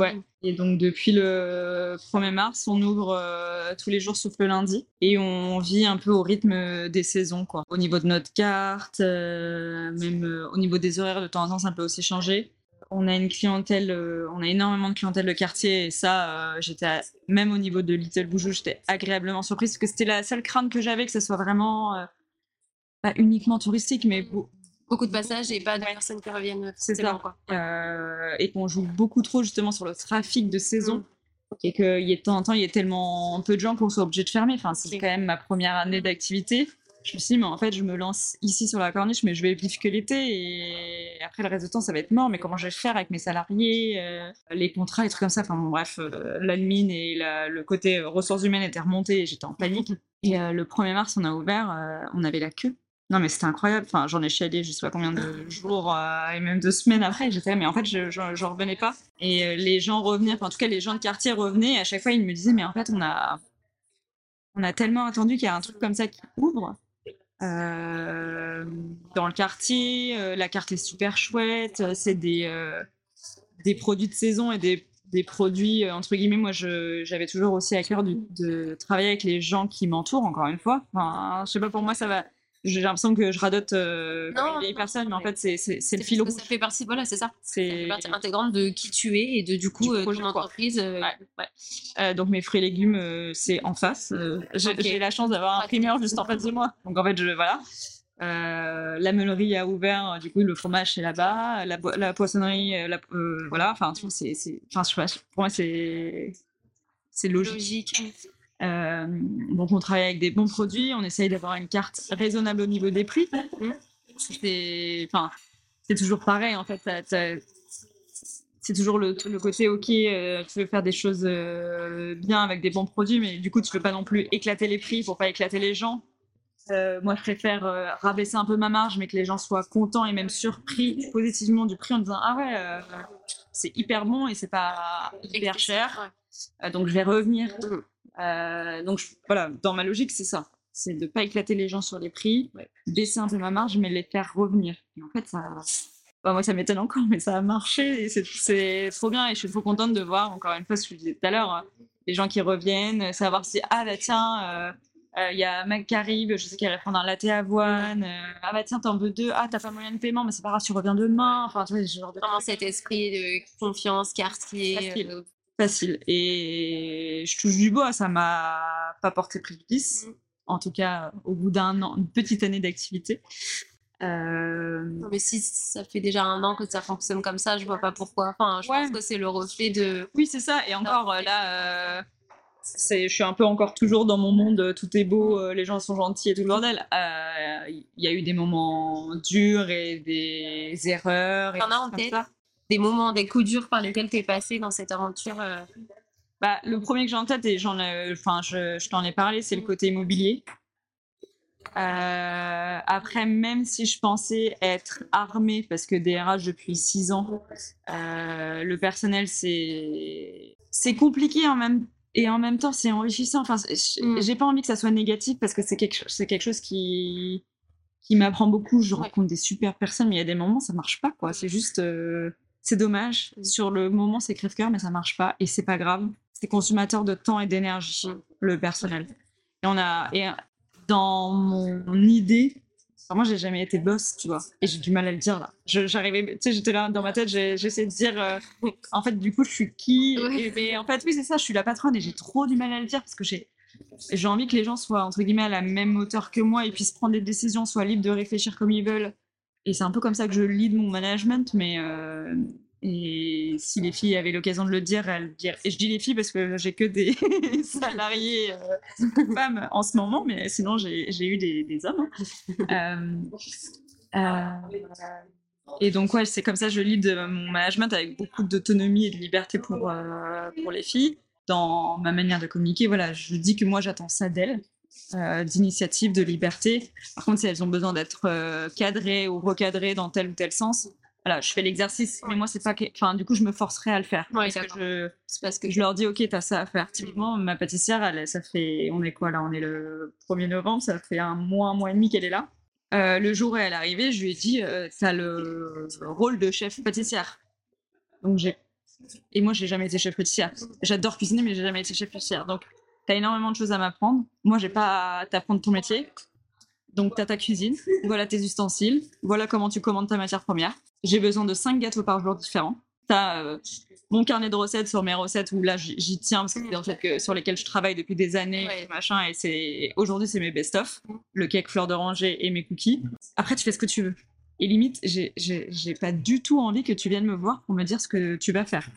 Ouais. Et donc, depuis le 1er mars, on ouvre euh, tous les jours sauf le lundi. Et on vit un peu au rythme des saisons, quoi. Au niveau de notre carte, même au niveau des horaires, de temps en temps, ça peut aussi changer on a une clientèle, euh, on a énormément de clientèle de quartier et ça, euh, j'étais même au niveau de Little Boujou, j'étais agréablement surprise parce que c'était la seule crainte que j'avais que ce soit vraiment euh, pas uniquement touristique, mais beaucoup de passages et pas de personnes qui reviennent. C'est ça. Quoi. et qu'on joue beaucoup trop justement sur le trafic de saison. Mm. Et qu'il y ait de temps en temps, il y a tellement peu de gens qu'on soit obligé de fermer. Enfin, c'est quand même ma première année d'activité je me suis dit, mais en fait, je me lance ici sur la corniche, mais je vais vivre que l'été et après le reste du temps, ça va être mort. Mais comment je vais faire avec mes salariés, euh, les contrats et trucs comme ça? Enfin, bon, bref, euh, l'admin et le côté ressources humaines étaient remontés et j'étais en panique. Et euh, le 1er mars, on a ouvert, on avait la queue. Non, mais c'était incroyable. Enfin, j'en ai chialé, je sais pas combien de jours et même de semaines après. J'étais, mais en fait, je, je, revenais pas. Et les gens revenaient, enfin, en tout cas, les gens de quartier revenaient. À chaque fois, ils me disaient, mais en fait, on a, on a tellement attendu qu'il y a un truc comme ça qui ouvre. Euh, dans le quartier. Euh, la carte est super chouette. Euh, c'est des, des produits de saison et des, des produits, entre guillemets, moi j'avais toujours aussi à cœur de, travailler avec les gens qui m'entourent, encore une fois. Enfin, je sais pas, pour moi ça va j'ai l'impression que je radote euh, les personnes, mais en fait, c'est, c'est, le fil Ça fait partie, voilà, c'est ça. C'est partie intégrante de qui tu es et de du coup, euh, ton entreprise. Euh, euh, donc, mes fruits et légumes, c'est en face. J'ai, la chance d'avoir un primeur juste en face de moi. Donc, en fait, je, voilà. la meulerie a ouvert, du coup, le fromage, c'est là-bas. La, la poissonnerie, la, voilà. Enfin, tu vois, c'est, enfin, pour moi, c'est, c'est logique. logique. Euh, donc on travaille avec des bons produits, on essaye d'avoir une carte raisonnable au niveau des prix. C'est, enfin, toujours pareil en fait. C'est toujours le, côté ok, euh, tu veux faire des choses euh, bien avec des bons produits, mais du coup tu veux pas non plus éclater les prix pour pas éclater les gens. moi, je préfère rabaisser un peu ma marge, mais que les gens soient contents et même surpris positivement du prix en disant ah ouais, c'est hyper bon et c'est pas hyper cher. donc je vais revenir mm. Euh, donc voilà, dans ma logique, c'est ça. C'est de ne pas éclater les gens sur les prix, baisser un peu ma marge, mais les faire revenir. Et en fait, ça, moi, ça m'étonne encore, mais ça a marché c'est trop bien. Et je suis trop contente de voir, encore une fois, ce que je disais tout à l'heure, hein, les gens qui reviennent, savoir si, ah bah tiens, euh, euh, il y a qui arrive, je sais qu'il va prendre un latte avoine, ah bah tiens, t'en veux deux, ah t'as pas moyen de paiement, mais c'est pas grave, tu reviens demain. Enfin, tu vois, ce genre de. Vraiment cet esprit de confiance, quartier facile. Et je touche du bois, ça m'a pas porté préjudice. Mm. En tout cas, au bout d'un an, une petite année d'activité. Euh... Mais si ça fait déjà un an que ça fonctionne comme ça, je vois pas pourquoi. Enfin, je pense que c'est le reflet de. Oui, c'est ça. Et encore là, euh, je suis un peu encore toujours dans mon monde. Tout est beau, euh, les gens sont gentils et tout le bordel. Euh, il y a eu des moments durs et des erreurs. T'en as en tête des moments, des coups durs par lesquels tu es passé dans cette aventure euh? bah, Le premier que j'ai en tête, et j'en enfin, je, je t'en ai parlé, c'est le côté immobilier. Euh, après, même si je pensais être armée, parce que DRH depuis six ans, euh, le personnel, c'est c'est compliqué en même et en même temps, c'est enrichissant. Enfin, mm. j'ai pas envie que ça soit négatif parce que c'est quelque, c'est quelque chose qui qui m'apprend beaucoup. Je rencontre des super personnes, mais il y a des moments ça marche pas quoi. C'est juste c'est dommage. Sur le moment, c'est crève-cœur, mais ça marche pas et c'est pas grave. C'est consommateur de temps et d'énergie, le personnel. Et on a, et dans mon idée, enfin, moi j'ai jamais été boss, tu vois, et j'ai du mal à le dire là. Je- J'arrivais, tu sais, j'étais là dans ma tête, j'essayais de dire, euh, en fait, du coup, je suis qui? Ouais. Et- Mais en fait, oui, c'est ça, je suis la patronne et j'ai trop du mal à le dire parce que j'ai j'ai envie que les gens soient entre guillemets à la même hauteur que moi et puissent prendre des décisions, soient libres de réfléchir comme ils veulent. Et c'est un peu comme ça que je lead mon management, mais euh, et si les filles avaient l'occasion de le dire, elles diraient. Et je dis les filles parce que j'ai que des salariés euh, femmes en ce moment, mais sinon j'ai eu des, hommes. hein. Euh, et donc ouais, c'est comme ça que je lead euh, mon management avec beaucoup d'autonomie et de liberté pour pour les filles dans ma manière de communiquer. Voilà, je dis que moi j'attends ça d'elles. Euh, d'initiative, de liberté. Par contre, si elles ont besoin d'être euh, cadrées ou recadrées dans tel ou tel sens, voilà, je fais l'exercice, mais moi, c'est pas que. Enfin, du coup, je me forcerai à le faire. Ouais, parce que je, C'est parce que je leur dis, OK, t'as ça à faire. Typiquement, ma pâtissière, elle, ça fait. On est quoi là On est le 1er novembre, ça fait un mois, un mois et demi qu'elle est là. Euh, le jour où elle est arrivée, je lui ai dit, euh, t'as le rôle de chef pâtissière. Donc, j'ai. Et moi, j'ai jamais été chef pâtissière. J'adore cuisiner, mais j'ai jamais été chef pâtissière. Donc, t'as énormément de choses à m'apprendre. Moi, j'ai pas à t'apprendre ton métier. Donc, t'as ta cuisine, voilà tes ustensiles, voilà comment tu commandes ta matière première. J'ai besoin de 5 gâteaux par jour différents. T'as euh, mon carnet de recettes sur mes recettes où là, j'y tiens parce que c'est en fait que, sur lesquels je travaille depuis des années, Ouais. machin, et c'est aujourd'hui, c'est mes best-of, le cake fleur d'oranger et mes cookies. Après, tu fais ce que tu veux. Et limite, j'ai pas du tout envie que tu viennes me voir pour me dire ce que tu vas faire.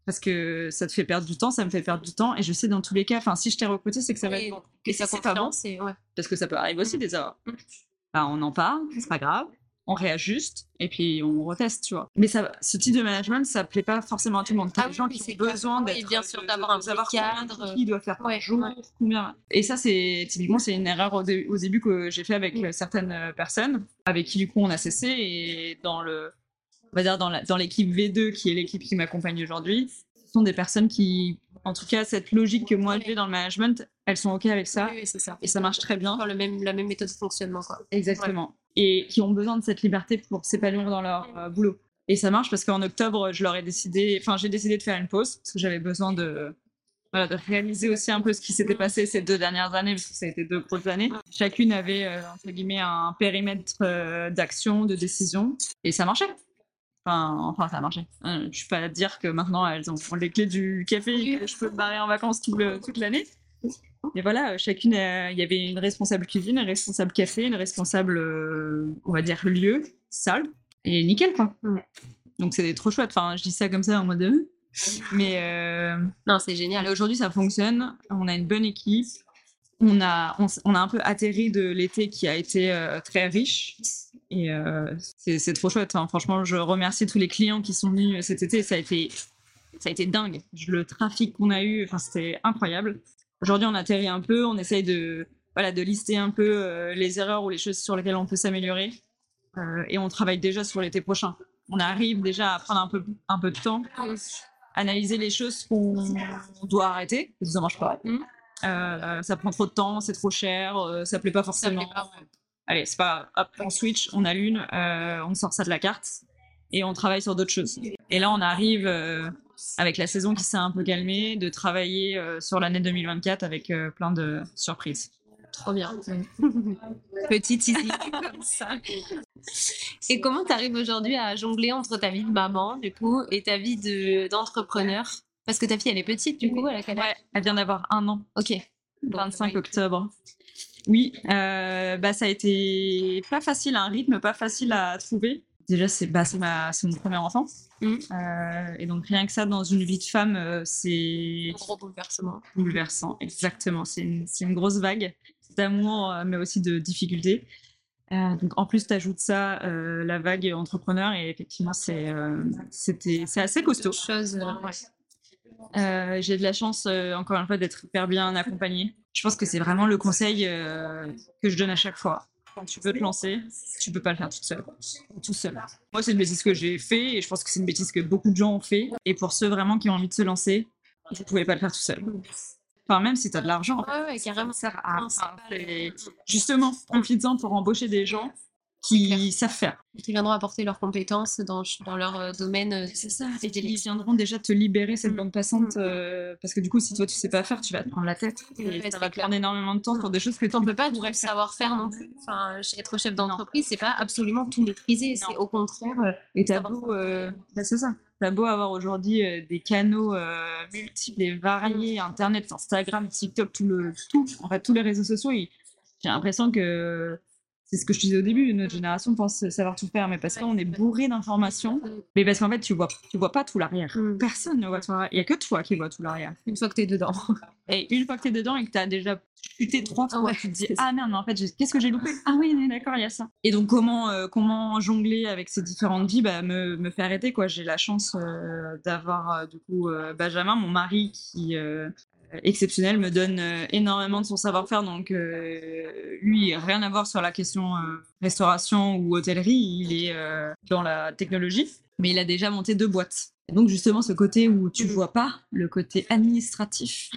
Mm. Parce que ça te fait perdre du temps, ça me fait perdre du temps, et je sais dans tous les cas, enfin, si je t'ai recruté, c'est que ça va Oui, être bon. Et si ça c'est pas bon, ouais. parce que ça peut arriver aussi des erreurs. Mm. Bah, on en parle, c'est pas grave, on réajuste et puis on reteste, tu vois. Mais ça, ce type de management, ça plaît pas forcément à tout le monde. T'as Ah des gens qui ont besoin d'être, bien sûr, de- d'avoir un savoir cadre. il doit faire par Ouais, jour, ouais. combien. Et ça, c'est typiquement c'est une erreur au, dé- au début que j'ai fait avec Mm. euh, certaines euh, personnes, avec qui du coup on a cessé et dans le, on va dire dans la- dans l'équipe V2 qui est l'équipe qui m'accompagne aujourd'hui, ce sont des personnes qui, en tout cas, cette logique que moi j'ai dans le management, elles sont ok avec ça Oui, oui, c'est ça. et ça marche très bien. Le même, la même méthode de fonctionnement, quoi. Exactement. Et qui ont besoin de cette liberté pour s'épanouir dans leur euh, boulot. Et ça marche parce qu'en octobre, je leur ai décidé, enfin, j'ai décidé de faire une pause parce que j'avais besoin de, voilà, de réaliser aussi un peu ce qui s'était passé ces deux dernières années parce que ça a été deux grosses années. Chacune avait, euh, entre guillemets, un périmètre euh, d'action, de décision et ça marchait. Enfin, enfin, ça a marché. Euh, je suis pas à dire que maintenant elles ont les clés du café et que je peux me barrer en vacances tout le- toute l'année. Mais voilà, chacune, euh, il y avait une responsable cuisine, une responsable café, une responsable, euh, on va dire, lieu, salle, et nickel, quoi. Donc c'était trop chouette. Enfin, je dis ça comme ça en mode. Mais euh, Non, c'est génial. Aujourd'hui, ça fonctionne. On a une bonne équipe. On a, on, a un peu atterri de l'été qui a été euh, très riche. Et euh, c'est trop chouette. hein. Franchement, je remercie tous les clients qui sont venus cet été. Ça a été, ça a été dingue. Le trafic qu'on a eu, enfin, c'était incroyable. Aujourd'hui, on atterrit un peu. On essaye de, voilà, de lister un peu euh, les erreurs ou les choses sur lesquelles on peut s'améliorer. Euh, et on travaille déjà sur l'été prochain. On arrive déjà à prendre un peu, un peu de temps analyser les choses qu'on doit arrêter, ça marche pas. Euh, ça prend trop de temps, c'est trop cher, ça plaît pas Ça forcément. plaît pas, ouais. Allez, c'est pas hop, on switch, on allume, euh, on sort ça de la carte et on travaille sur d'autres choses. Et là, on arrive euh, avec la saison qui s'est un peu calmée, de travailler euh, sur l'année 2024 avec euh, plein de surprises. Trop bien. Petit teasing comme ça. Et comment tu arrives aujourd'hui à jongler entre ta vie de maman, du coup, et ta vie de- d'entrepreneur? Parce que ta fille, elle est petite, du coup, elle a quel âge Ouais, elle vient d'avoir un an. Ok. Bon, 25 ouais. octobre. Oui, euh, bah ça a été pas facile, un rythme pas facile à trouver. Déjà, c'est bah, mon premier enfant. Mhm. Euh, et donc, rien que ça, dans une vie de femme, euh, c'est Un gros bouleversement. bouleversant. Exactement. C'est une, une grosse vague d'amour, mais aussi de difficultés. Donc, en plus, tu ajoutes ça, la vague entrepreneur, et effectivement, c'est assez costaud. Chose, ouais. Euh, j'ai de la chance, euh, encore une fois, d'être hyper bien accompagnée. Je pense que c'est vraiment le conseil euh, que je donne à chaque fois. Quand tu veux te lancer, tu peux pas le faire toute seule. Tout seul. Moi, c'est une bêtise que j'ai fait et je pense que c'est une bêtise que beaucoup de gens ont fait. Et pour ceux vraiment qui ont envie de se lancer, vous pouvez pas le faire tout seul. Enfin, même si tu as de l'argent, Ouais, ouais, carrément. ça sert à rien. le- Justement, profites-en pour embaucher des gens qui savent faire. Qui viendront apporter leurs compétences dans, dans leur euh, domaine. euh, C'est ça. Et Ils viendront déjà te libérer cette Mm. bande passante Mm. euh, parce que du coup, si toi tu sais pas faire, tu vas te prendre la tête et ça va te clair. prendre énormément de temps pour des choses que tu On peut pas tout le faire. non plus. Enfin, être chef d'entreprise, c'est pas absolument tout maîtriser. C'est au contraire. Et t'as savoir beau, euh, bah, c'est ça. T'as beau avoir aujourd'hui euh, des canaux euh, multiples et variés, Internet, Instagram, TikTok, tout le tout, en fait tous les réseaux sociaux. J'ai l'impression que c'est ce que je disais au début. Notre génération pense savoir tout faire, mais parce qu'on est bourré d'informations. Mais parce qu'en fait, tu vois, tu vois pas tout l'arrière. Mm. Personne ne voit tout l'arrière. Il y a que toi qui vois tout l'arrière. Une fois que t'es dedans. Et une fois que t'es dedans et que t'as déjà chuté trois fois, Ouais, tu te dis ah merde, mais en fait, qu'est-ce que j'ai loupé? Ah oui, d'accord, il y a ça. Et donc comment euh, comment jongler avec ces différentes vies? Bah, me, me fait arrêter quoi. J'ai la chance euh, d'avoir euh, du coup Benjamin, mon mari, qui exceptionnel, me donne euh, énormément de son savoir-faire. Donc euh, lui, rien à voir sur la question euh, restauration ou hôtellerie, il est euh, dans la technologie, mais il a déjà monté deux boîtes. Et donc justement ce côté où tu Mhm. vois pas le côté administratif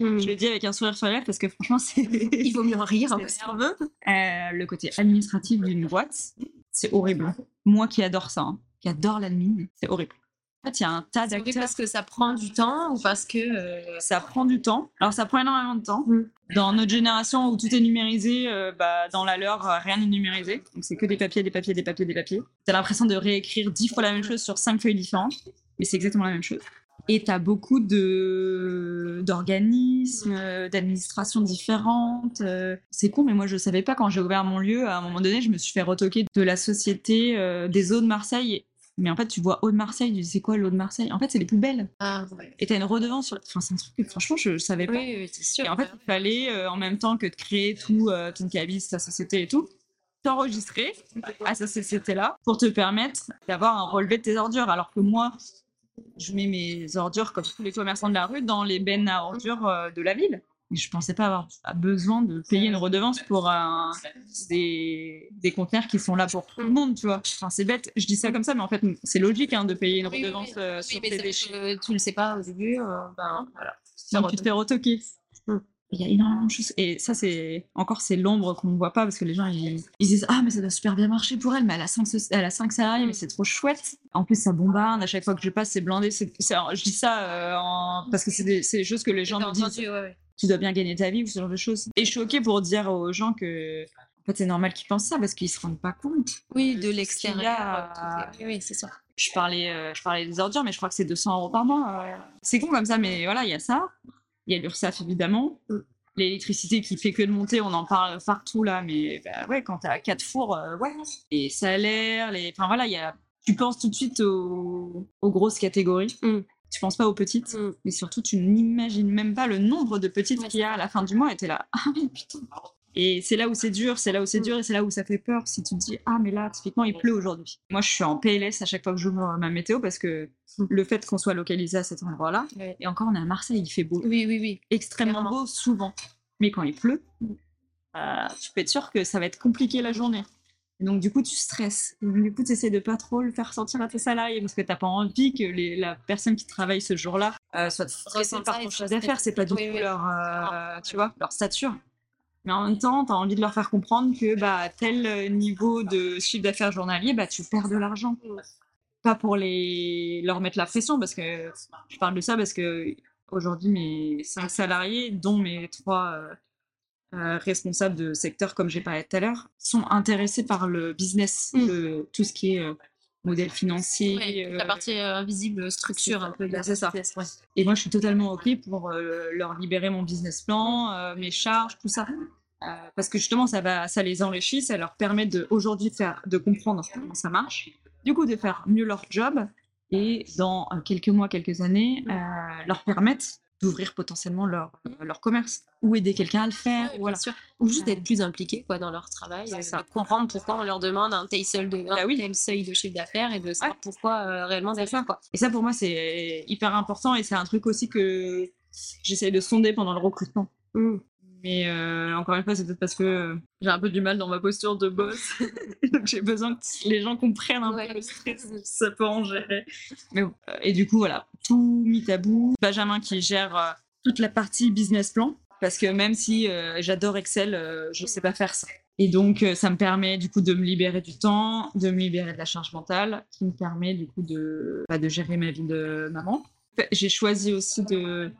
je le dis avec un sourire sur les lèvres parce que franchement, c'est Il vaut mieux en rire. hein, c'est nerveux. Le côté administratif d'une boîte, c'est horrible. Moi qui adore ça, hein, qui adore l'admin, c'est horrible. Fait, il y a un tas d'acteurs. parce que ça prend du temps ou parce que. euh, Ça prend du temps. Alors, ça prend énormément de temps. Mm. Dans notre génération où tout est numérisé, euh, bah, dans la leur, euh, rien n'est numérisé. Donc, c'est que des papiers, des papiers, des papiers, des papiers. T'as l'impression de réécrire dix fois la même chose sur cinq feuilles différentes. Mais c'est exactement la même chose. Et t'as beaucoup de d'organismes, euh, d'administrations différentes. euh. C'est con, mais moi je savais pas quand j'ai ouvert mon lieu. À un moment donné, je me suis fait retoquer de la société euh, des eaux de Marseille. Mais en fait, tu vois eau de Marseille, tu dis c'est quoi l'eau de Marseille? En fait, c'est les plus belles. Ah, ouais. Et t'as une redevance sur. Enfin, c'est un truc que franchement, je, je savais pas. Oui, oui, c'est sûr. Et en fait, il fallait, euh, en même temps que de créer tout euh, ton cabis, ta société et tout, t'enregistrer à cette société-là pour te permettre d'avoir un relevé de tes ordures. Alors que moi, je mets mes ordures, comme tous les commerçants de la rue, dans les bennes à ordures euh, de la ville. Je pensais pas avoir besoin de payer une redevance pour un- des, des conteneurs qui sont là pour tout le monde, tu vois. Enfin, c'est bête, je dis ça comme ça, mais en fait, c'est logique hein, de payer une Oui, redevance oui. euh, Oui, sur mais tes déchets. tu le sais pas au début. euh, ben, voilà. Donc tu te fais retoquer. Mm. Il y a énormément de choses. Et ça, c'est encore c'est l'ombre qu'on ne voit pas parce que les gens ils, ils disent Ah, mais ça doit super bien marcher pour elle, mais elle a 5, elle a cinq salariés, mais c'est trop chouette. En plus, ça bombarde. À chaque fois que je passe, c'est blindé. Je dis ça euh, en- parce que c'est des, choses que les gens me disent entendu, ouais, ouais. Tu dois bien gagner ta vie ou ce genre de choses. Et choqué pour dire aux gens que. En fait, c'est normal qu'ils pensent ça parce qu'ils se rendent pas compte. Oui, de l'extérieur. a, Oui, oui, c'est ça. Je parlais, euh, je parlais des ordures, mais je crois que c'est 200 euros par mois. euh. C'est con comme ça, mais voilà, il y a ça. Il y a l'URSSAF, évidemment. Mm. L'électricité qui fait que de monter, on en parle partout là, mais bah, ouais, quand t'as quatre fours, euh, ouais. Les salaires, les. Enfin voilà, il y a. Tu penses tout de suite aux, aux grosses catégories. Mm. Tu penses pas aux petites. Mm. Mais surtout, tu n'imagines même pas le nombre de petites Ouais, qu'il y a à la fin du mois. Et t'es là, ah mais putain. Et c'est là où c'est dur, c'est là où c'est Mm. dur et c'est là où ça fait peur. Si tu te dis, ah mais là, typiquement, il pleut aujourd'hui. Moi, je suis en PLS à chaque fois que j'ouvre ma météo parce que Mm. le fait qu'on soit localisé à cet endroit-là, Ouais. et encore, on est à Marseille, il fait beau, Oui, oui, oui. extrêmement Clairement. beau souvent. Mais quand il pleut, euh, tu peux être sûr que ça va être compliqué la journée. Et donc, du coup, tu stresses. Donc, du coup, tu essaies de pas trop le faire sentir à tes salariés parce que t'as pas envie que les- la personne qui travaille ce jour-là euh, soit stressée par ton chiffre d'affaires. C'est pas du tout oui. leur, euh, tu vois, leur stature. Mais en même temps, tu as envie de leur faire comprendre que bah, tel euh, niveau de chiffre d'affaires journalier, bah, tu perds de l'argent. Pas pour les... leur mettre la pression, parce que je parle de ça parce que aujourd'hui, mes cinq salariés, dont mes trois euh, responsables de secteur, comme j'ai parlé tout à l'heure, sont intéressés par le business, Mm. le- tout ce qui est euh, modèle financier. Ouais, euh, La partie invisible, structure un peu. de la c'est ça. business, ouais. et moi, je suis totalement OK pour leur libérer mon business plan, mes charges, tout ça. Parce que justement, ça, va, ça les enrichit, ça leur permet aujourd'hui de, faire- de comprendre comment ça marche, du coup de faire mieux leur job et dans quelques mois, quelques années, euh, leur permettre d'ouvrir potentiellement leur, euh, leur commerce ou aider quelqu'un à le faire. Ouais, voilà. bien sûr. Ou juste d'être plus impliqué quoi, dans leur travail, euh, ça. de comprendre pourquoi on leur demande un tel, seul de, un Bah oui. tel seuil de chiffre d'affaires et de savoir pourquoi euh, réellement C'est derrière. Quoi. Et ça, pour moi, c'est hyper important et c'est un truc aussi que j'essaye de sonder pendant le recrutement. Mm. Mais euh, encore une fois, c'est peut-être parce que euh, j'ai un peu du mal dans ma posture de boss. Donc j'ai besoin que les gens comprennent un Ouais. peu le stress que ça peut en gérer. Mais bon. Euh, Et du coup, voilà, tout mis à bout. Benjamin qui gère toute la partie business plan. Parce que même si euh, j'adore Excel, euh, je sais pas faire ça. Et donc, ça me permet du coup de me libérer du temps, de me libérer de la charge mentale, qui me permet du coup de, bah, de gérer ma vie de maman. J'ai choisi aussi de,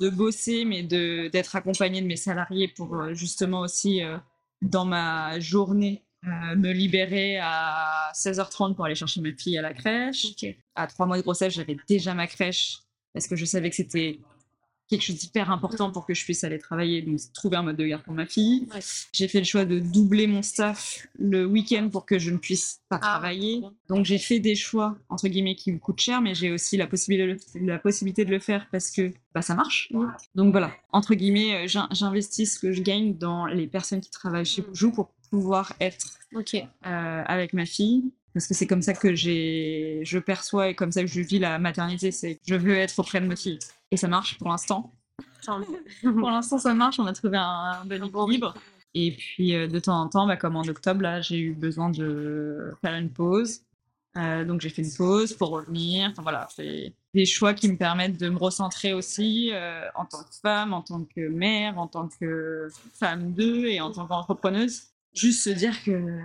de bosser, mais d'être accompagnée de mes salariés pour euh, justement aussi, euh, dans ma journée, me libérer à 16h30 pour aller chercher ma fille à la crèche. À trois mois de grossesse, j'avais déjà ma crèche parce que je savais que c'était quelque chose d'hyper important pour que je puisse aller travailler, donc trouver un mode de garde pour ma fille. J'ai fait le choix de doubler mon staff le week-end pour que je ne puisse pas ah, travailler. Donc j'ai fait des choix, entre guillemets, qui me coûtent cher, mais j'ai aussi la possibilité, de, la possibilité de le faire parce que bah, ça marche. Donc voilà, entre guillemets, euh, j'investis ce que je gagne dans les personnes qui travaillent chez Boujou pour pouvoir être euh, avec ma fille parce que c'est comme ça que j'ai, je perçois et comme ça que je vis la maternité, c'est je veux être auprès de ma fille. Et ça marche pour l'instant. pour l'instant, ça marche. On a trouvé un, bon équilibre. Et puis, euh, de temps en temps, bah, comme en octobre, là, j'ai eu besoin de faire une pause. Euh, donc, j'ai fait une pause pour revenir. Enfin, voilà, c'est des choix qui me permettent de me recentrer aussi euh, en tant que femme, en tant que mère, en tant que femme d'eux et en tant qu'entrepreneuse. Juste se dire que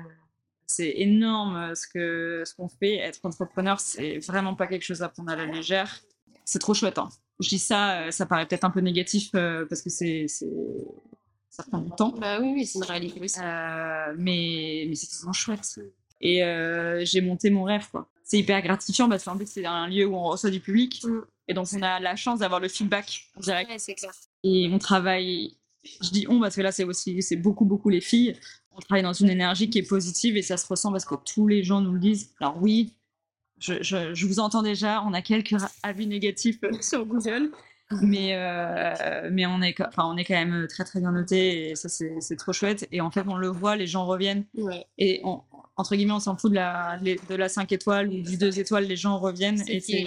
c'est énorme ce que ce qu'on fait. Être entrepreneur, c'est vraiment pas quelque chose à prendre à la légère. C'est trop chouette. Hein je dis ça, euh, ça paraît peut-être un peu négatif euh, parce que c'est, ça prend du temps. Bah oui, oui c'est une réalité aussi. Euh, mais, mais c'est vraiment chouette. Et j'ai monté mon rêve, quoi. C'est hyper gratifiant parce qu'en plus, c'est un lieu où on reçoit du public. Mm. Et donc, on a la chance d'avoir le feedback en direct. c'est clair. Et on travaille, je dis on parce que là, c'est aussi, c'est beaucoup, beaucoup les filles. On travaille dans une énergie qui est positive et ça se ressent parce que tous les gens nous le disent. Alors oui, je, vous entends déjà, on a quelques avis négatifs sur Google, mais, euh, mais on, est, enfin, on est quand même très très bien noté et ça c'est trop chouette. Et en fait, on le voit, les gens reviennent. Et entre guillemets, on s'en fout de la, de la 5 étoiles ou du 2 étoiles, les gens reviennent.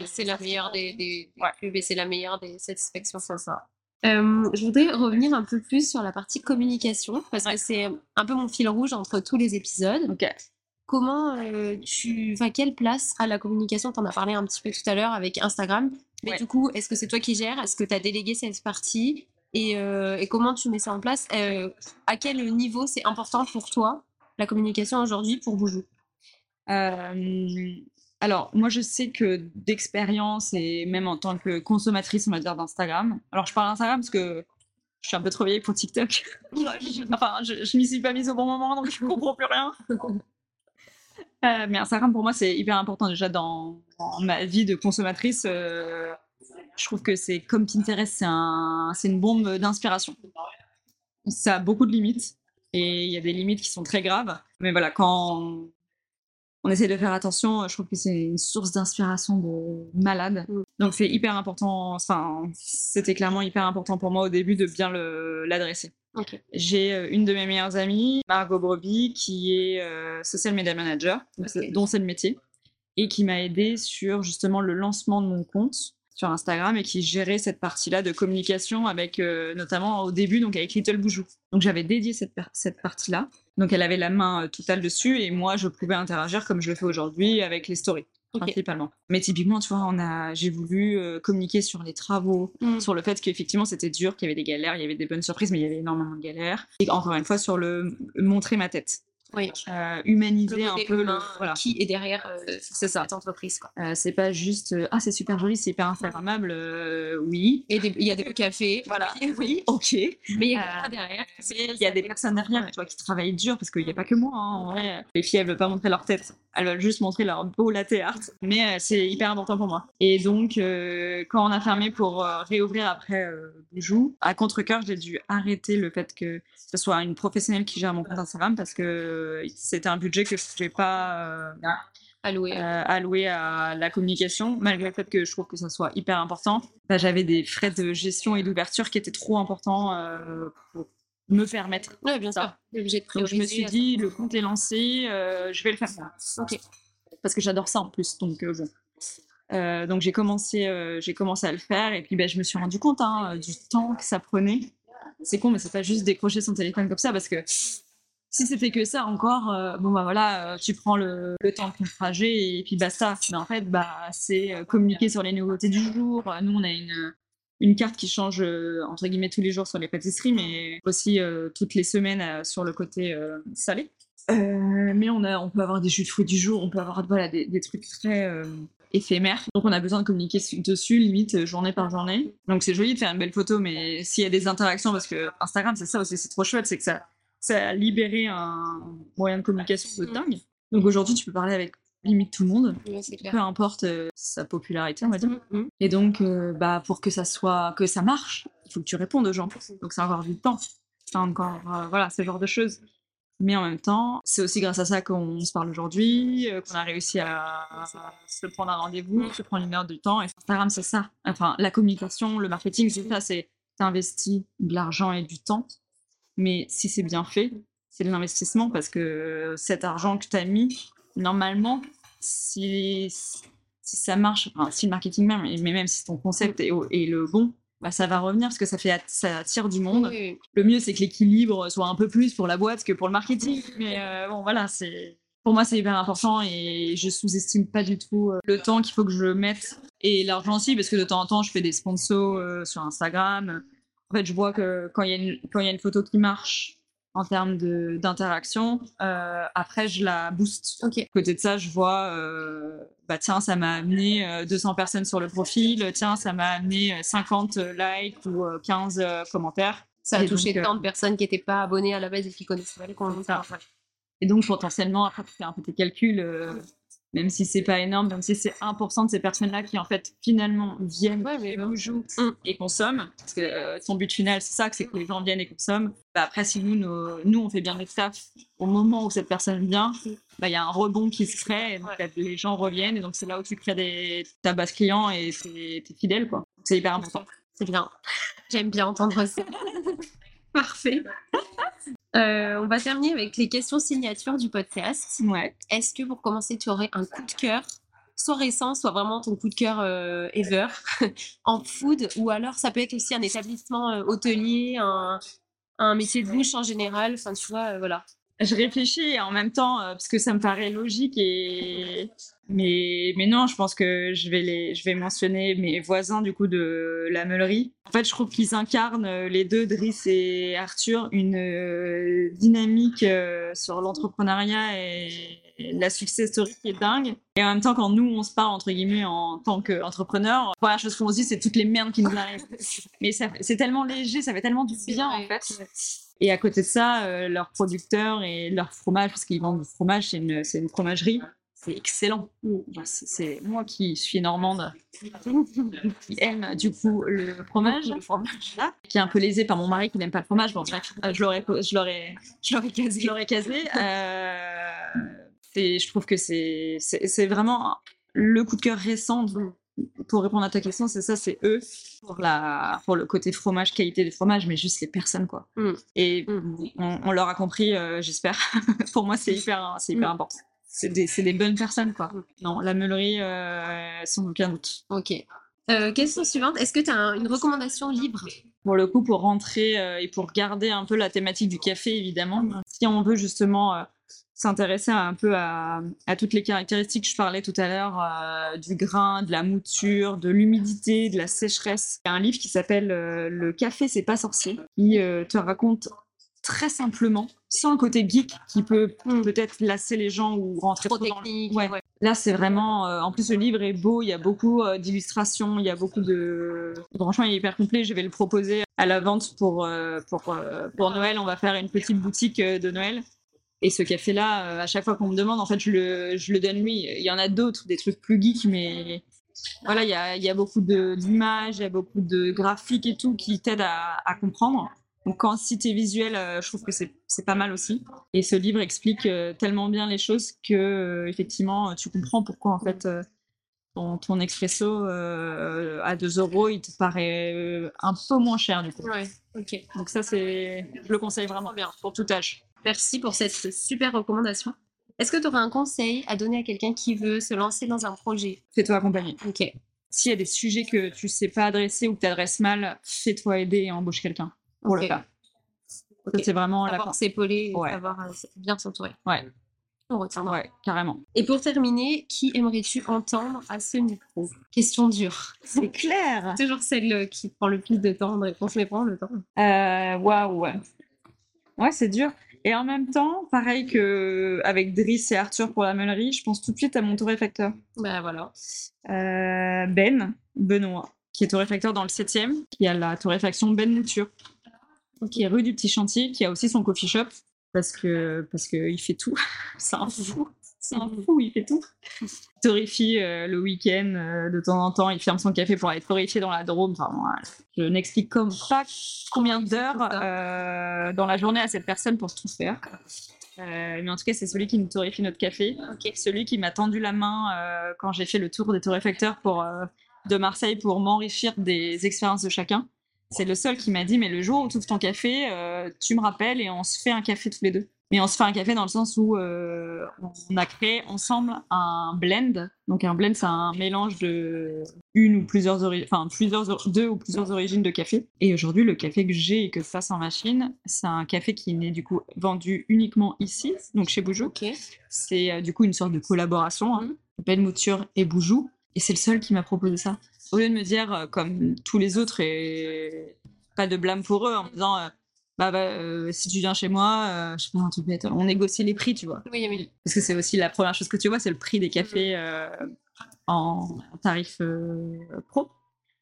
C'est la meilleure des, des, et c'est la meilleure des satisfactions. C'est ça. Euh, je voudrais revenir un peu plus sur la partie communication parce que c'est un peu mon fil rouge entre tous les épisodes. Ok. Comment euh, tu. Enfin, quelle place à la communication? Tu en as parlé un petit peu tout à l'heure avec Instagram. Mais du coup, est-ce que c'est toi qui gères? Est-ce que tu as délégué cette partie? Et, euh, et, comment tu mets ça en place? Euh, À quel niveau c'est important pour toi, la communication aujourd'hui pour Boujou? Alors, moi, je sais que d'expérience et même en tant que consommatrice, on va dire, d'Instagram. Alors, je parle d'Instagram parce que je suis un peu trop vieille pour TikTok. enfin, je, je m'y suis pas mise au bon moment, donc je comprends plus rien. Euh, mais Instagram, pour moi, c'est hyper important déjà dans, ma vie de consommatrice. Euh, je trouve que c'est comme Pinterest, c'est un, une bombe d'inspiration. Ça a beaucoup de limites et il y a des limites qui sont très graves. Mais voilà, quand on essaie de faire attention, je trouve que c'est une source d'inspiration de malade. Donc c'est hyper important, enfin, c'était clairement hyper important pour moi au début de bien l'adresser. J'ai euh, une de mes meilleures amies, Margot Broby, qui est euh, social media manager, dont c'est le métier, et qui m'a aidé sur justement le lancement de mon compte sur Instagram et qui gérait cette partie-là de communication avec euh, notamment au début donc avec Little Boujou. Donc j'avais dédié cette, cette partie-là. Donc elle avait la main totale dessus et moi je pouvais interagir comme je le fais aujourd'hui avec les stories principalement. Mais typiquement, tu vois, on a, j'ai voulu euh, communiquer sur les travaux, mm. sur le fait qu'effectivement c'était dur, qu'il y avait des galères, il y avait des bonnes surprises, mais il y avait énormément de galères. Et encore une fois, sur le montrer ma tête oui. Euh, humaniser un peu le, voilà. qui est derrière euh, c'est ça. cette entreprise. Quoi. Euh, c'est pas juste ah c'est super joli, c'est hyper instagrammable, oui. Et il y a des cafés, voilà. Oui, ok. Mais il y a derrière. Il y a des personnes derrière, tu vois, qui travaillent dur parce qu'il n'y a pas que moi. Hein, en vrai. Les filles elles veulent pas montrer leur tête, elles veulent juste montrer leur beau latte art. Mais c'est hyper important pour moi. Et donc quand on a fermé pour réouvrir après Bijou, à contre cœur j'ai dû arrêter le fait que ce soit une professionnelle qui gère mon compte Instagram parce que c'était un budget que je n'ai pas euh, alloué. Euh, alloué à la communication, malgré le fait que je trouve que ça soit hyper important. Bah, j'avais des frais de gestion et d'ouverture qui étaient trop importants euh, pour me permettre. Oui, bien sûr. Donc je me suis dit, le compte est lancé, je vais le faire. Ok. Parce que j'adore ça en plus, donc bon. donc j'ai commencé, j'ai commencé à le faire et puis ben, je me suis rendu compte hein, du temps que ça prenait. C'est con, mais c'est pas juste décrocher son téléphone comme ça parce que si c'était que ça encore, euh, bon bah voilà, euh, tu prends le, temps de ton trajet et puis basta. Mais en fait, bah c'est euh, communiquer sur les nouveautés du jour. Nous, on a une une carte qui change entre guillemets tous les jours sur les pâtisseries, mais aussi toutes les semaines sur le côté salé. mais on, a, on peut avoir des jus de fruits du jour, on peut avoir voilà, des, trucs très éphémère. Donc on a besoin de communiquer dessus, limite euh, journée par journée. Donc c'est joli de faire une belle photo, mais s'il y a des interactions, parce que Instagram c'est ça aussi, c'est trop chouette, c'est que ça, ça a libéré un moyen de communication de dingue. Donc aujourd'hui tu peux parler avec limite tout le monde, peu importe euh, sa popularité, on va dire. Mm-hmm. Et donc, euh, bah, pour que ça soit, que ça marche, il faut que tu répondes aux gens. Donc, c'est encore du temps. C'est encore, voilà, ce genre de choses. Mais en même temps, c'est aussi grâce à ça qu'on se parle aujourd'hui, euh, qu'on a réussi à se prendre un rendez-vous, se prendre une heure de temps. Et Instagram, c'est ça. Enfin, la communication, le marketing, c'est ça. C'est t'investis de l'argent et du temps. Mais si c'est bien fait, c'est de l'investissement parce que cet argent que tu as mis, normalement, si, si ça marche, enfin, si le marketing même, mais même si ton concept est, est le bon, bah, ça va revenir parce que ça fait ça attire du monde. Le mieux c'est que l'équilibre soit un peu plus pour la boîte que pour le marketing. Mais euh, bon voilà, c'est pour moi c'est hyper important et je sous-estime pas du tout euh, le temps qu'il faut que je mette et l'argent aussi parce que de temps en temps je fais des sponsors euh, sur Instagram. En fait, je vois que quand il y a quand il y a une photo qui marche, en termes d'interaction. Euh, après, je la booste. Ok. Côté de ça, je vois, euh, bah tiens, ça m'a amené 200 euh, personnes sur le profil, tiens, ça m'a amené 50 likes ou 15 commentaires. Ça a touché tant de personnes qui n'étaient pas abonnées à la base et qui connaissaient pas les comptes. Et donc, potentiellement, après, tu fais un peu tes calculs même si c'est pas énorme, même si c'est 1% de ces personnes-là qui en fait finalement viennent et vous jouent et consomment, parce que euh, son but final c'est ça, c'est que les gens viennent et consomment. Bah, après si nous, nous on fait bien notre staff au moment où cette personne vient, bah, il y a un rebond qui se crée, et donc, les gens reviennent et donc c'est là où tu crées des, ta base client et t'es es fidèle quoi. C'est hyper important. C'est bien. J'aime bien entendre ça. Parfait. Euh, on va terminer avec les questions signatures du podcast. Ouais. Est-ce que pour commencer, tu aurais un coup de cœur, soit récent, soit vraiment ton coup de cœur euh, ever, en food, ou alors ça peut être aussi un établissement euh, hôtelier, un, un, métier de bouche en général? Enfin, tu vois, voilà. Je réfléchis en même temps parce que ça me paraît logique et mais, mais non, je pense que je vais, les, je vais mentionner mes voisins du coup de la meulerie. En fait, je trouve qu'ils incarnent euh, les deux, Driss et Arthur, une euh, dynamique euh, sur l'entrepreneuriat et la success story qui est dingue. Et en même temps, quand nous, on se parle entre guillemets en tant qu'entrepreneur, la première chose qu'on se dit, c'est toutes les merdes qui nous arrivent. Mais c'est tellement léger, ça fait tellement du bien en fait. Et à côté de ça, leurs producteurs et leur fromage, parce qu'ils vendent du fromage, c'est une, une fromagerie c'est excellent. C'est moi qui suis normande, qui aime du coup le fromage, le fromage là, qui est un peu lésé par mon mari qui n'aime pas le fromage. Bon, bref, euh, je l'aurais, je l'aurais, je l'aurais casé. Je l'aurais casé. Euh, je trouve que c'est, c'est vraiment le coup de cœur récent. pour répondre à ta question, c'est ça, c'est eux pour la, pour le côté fromage, qualité des fromages, mais juste les personnes quoi. Mm. Et mm. On, leur a compris, euh, j'espère. pour moi, c'est hyper, c'est hyper mm. important c'est des, des, bonnes personnes, quoi. Non, la meulerie, euh, sans aucun doute. Ok. Euh, question suivante, est-ce que tu as une recommandation libre? Pour le coup, pour rentrer euh, et pour garder un peu la thématique du café, évidemment. Si on veut justement euh, s'intéresser un peu à, à, toutes les caractéristiques que je parlais tout à l'heure, du grain, de la mouture, de l'humidité, de la sécheresse. Il y a un livre qui s'appelle Le café, c'est pas sorcier, qui te raconte très simplement, sans le côté geek qui peut hmm. peut-être lasser les gens ou rentrer trop, dans le... ouais. Là, c'est vraiment. Euh, en plus, le livre est beau. Il y a beaucoup euh, d'illustrations. Il y a beaucoup de. Franchement, il est hyper complet. Je vais le proposer à la vente pour euh, pour pour Noël. On va faire une petite boutique de Noël. Et ce café-là, à chaque fois qu'on me demande, en fait, je le, je le donne lui. Il y en a d'autres, des trucs plus geeks, mais voilà, il y a, il y a beaucoup d'images, il y a beaucoup de graphiques et tout qui t'aident à, à comprendre. Donc quand si t'es visuel, euh, je trouve que c'est pas mal aussi. Et ce livre explique euh, tellement bien les choses que euh, effectivement tu comprends pourquoi en fait ton, ton expresso à 2 euros il te paraît un peu moins cher du coup. Ouais, ok. Donc ça c'est, je le conseille vraiment bien pour tout âge. Merci pour cette super recommandation. Est-ce que tu aurais un conseil à donner à quelqu'un qui veut se lancer dans un projet? Fais-toi accompagner. Ok. S'il y a des sujets que tu sais pas adresser ou que tu adresses mal, fais-toi aider et embauche quelqu'un pour le cas. C'est vraiment la force épaulée et savoir euh, bien s'entourer. Ouais. On retiendra. Ouais, carrément. Et pour terminer, qui aimerais-tu entendre à ce micro? Question dure. C'est clair. Toujours celle qui prend le plus de temps de réponse, mais prend le temps. Euh, Waouh, ouais. Ouais, c'est dur. Et en même temps, pareil que avec Driss et Arthur pour la meulerie, je pense tout de suite à mon torréfacteur. Bah voilà. Euh, ben, Benoît, qui est torréfacteur dans le 7e, qui a la torréfaction Ben Mouture, qui est rue du Petit Chantier, qui a aussi son coffee shop, parce que parce que il fait tout. c'est un fou. C'est un fou, il fait tout. Il torréfie euh, le week-end euh, de temps en temps, il ferme son café pour aller torréfier dans la Drôme. Enfin, moi, je n'explique comme pas combien d'heures euh, dans la journée à cette personne pour tout faire. Euh, mais en tout cas, c'est celui qui nous torréfie notre café. Celui qui m'a tendu la main quand j'ai fait le tour des torréfacteurs pour, de Marseille pour m'enrichir des expériences de chacun. C'est le seul qui m'a dit, mais le jour où tu ouvres ton café, euh, tu me rappelles et on se fait un café tous les deux. Mais on se fait un café dans le sens où euh, on a créé ensemble un blend. Donc un blend, c'est un mélange de une ou plusieurs origines, enfin plusieurs, deux ou plusieurs origines de café. Et aujourd'hui, le café que j'ai et que je fasse en machine, c'est un café qui n'est du coup vendu uniquement ici, donc chez Boujou. C'est euh, du coup une sorte de collaboration, hein. Ben Mouture et Boujou. Et c'est le seul qui m'a proposé ça. Au lieu de me dire, euh, comme tous les autres, et pas de blâme pour eux, en me disant, euh, bah, bah, euh, si tu viens chez moi, je sais pas, un truc bête, on négocie les prix, tu vois. Oui, oui. Parce que c'est aussi la première chose que tu vois, c'est le prix des cafés en, en tarif pro,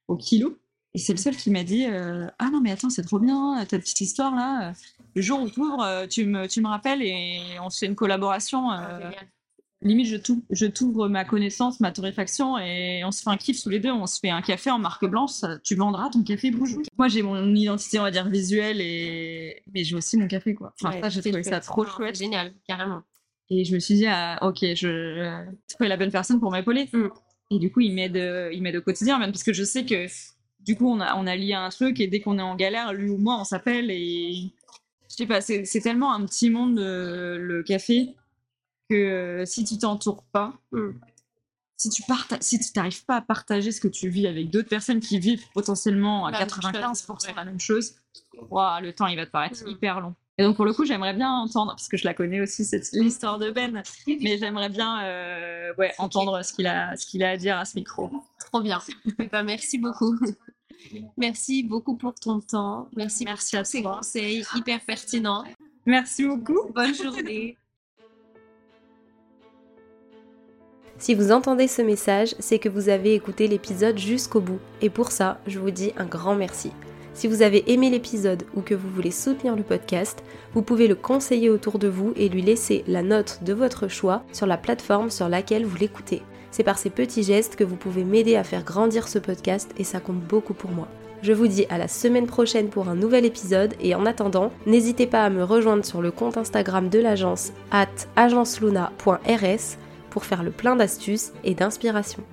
au kilo. Et c'est le seul qui m'a dit euh, Ah non, mais attends, c'est trop bien, ta petite histoire là. Le jour où tu ouvres, tu me, tu me rappelles et on se fait une collaboration. euh, Génial. Limite, je t'ouvre, ma connaissance, ma torréfaction et on se fait un kiff tous les deux. On se fait un café en marque blanche. tu vendras ton café Boujou. Moi, j'ai mon identité, on va dire, visuelle, et... mais j'ai aussi mon café, quoi. Enfin, Ouais, ça, j'ai trouvé ça trop chouette. Génial, carrément. Et je me suis dit, ah, ok, je trouvé la bonne personne pour m'épauler. Mm. Et du coup, il m'aide, il m'aide au quotidien, même parce que je sais que du coup, on a, on a lié un truc et dès qu'on est en galère, lui ou moi, on s'appelle et je sais pas, c'est c'est tellement un petit monde, euh, le café, que euh, si tu t'entoures pas, Mm. si tu parta- si tu n'arrives pas à partager ce que tu vis avec d'autres personnes qui vivent potentiellement à même 95% chose, ouais. la même chose, le temps il va te paraître Mm. hyper long. Et donc pour le coup, j'aimerais bien entendre, parce que je la connais aussi, cette l'histoire de Ben, mais j'aimerais bien euh, ouais, entendre ce qu'il a, ce qu'il a à dire à ce micro. Trop bien. Eh ben, merci beaucoup. Merci beaucoup pour ton temps. Merci, Merci pour à tous ces conseils hyper pertinents. Merci beaucoup. Bonne journée. Si vous entendez ce message, c'est que vous avez écouté l'épisode jusqu'au bout. Et pour ça, je vous dis un grand merci. Si vous avez aimé l'épisode ou que vous voulez soutenir le podcast, vous pouvez le conseiller autour de vous et lui laisser la note de votre choix sur la plateforme sur laquelle vous l'écoutez. C'est par ces petits gestes que vous pouvez m'aider à faire grandir ce podcast et ça compte beaucoup pour moi. Je vous dis à la semaine prochaine pour un nouvel épisode et en attendant, n'hésitez pas à me rejoindre sur le compte Instagram de l'agence at agenceluna.rs pour faire le plein d'astuces et d'inspiration.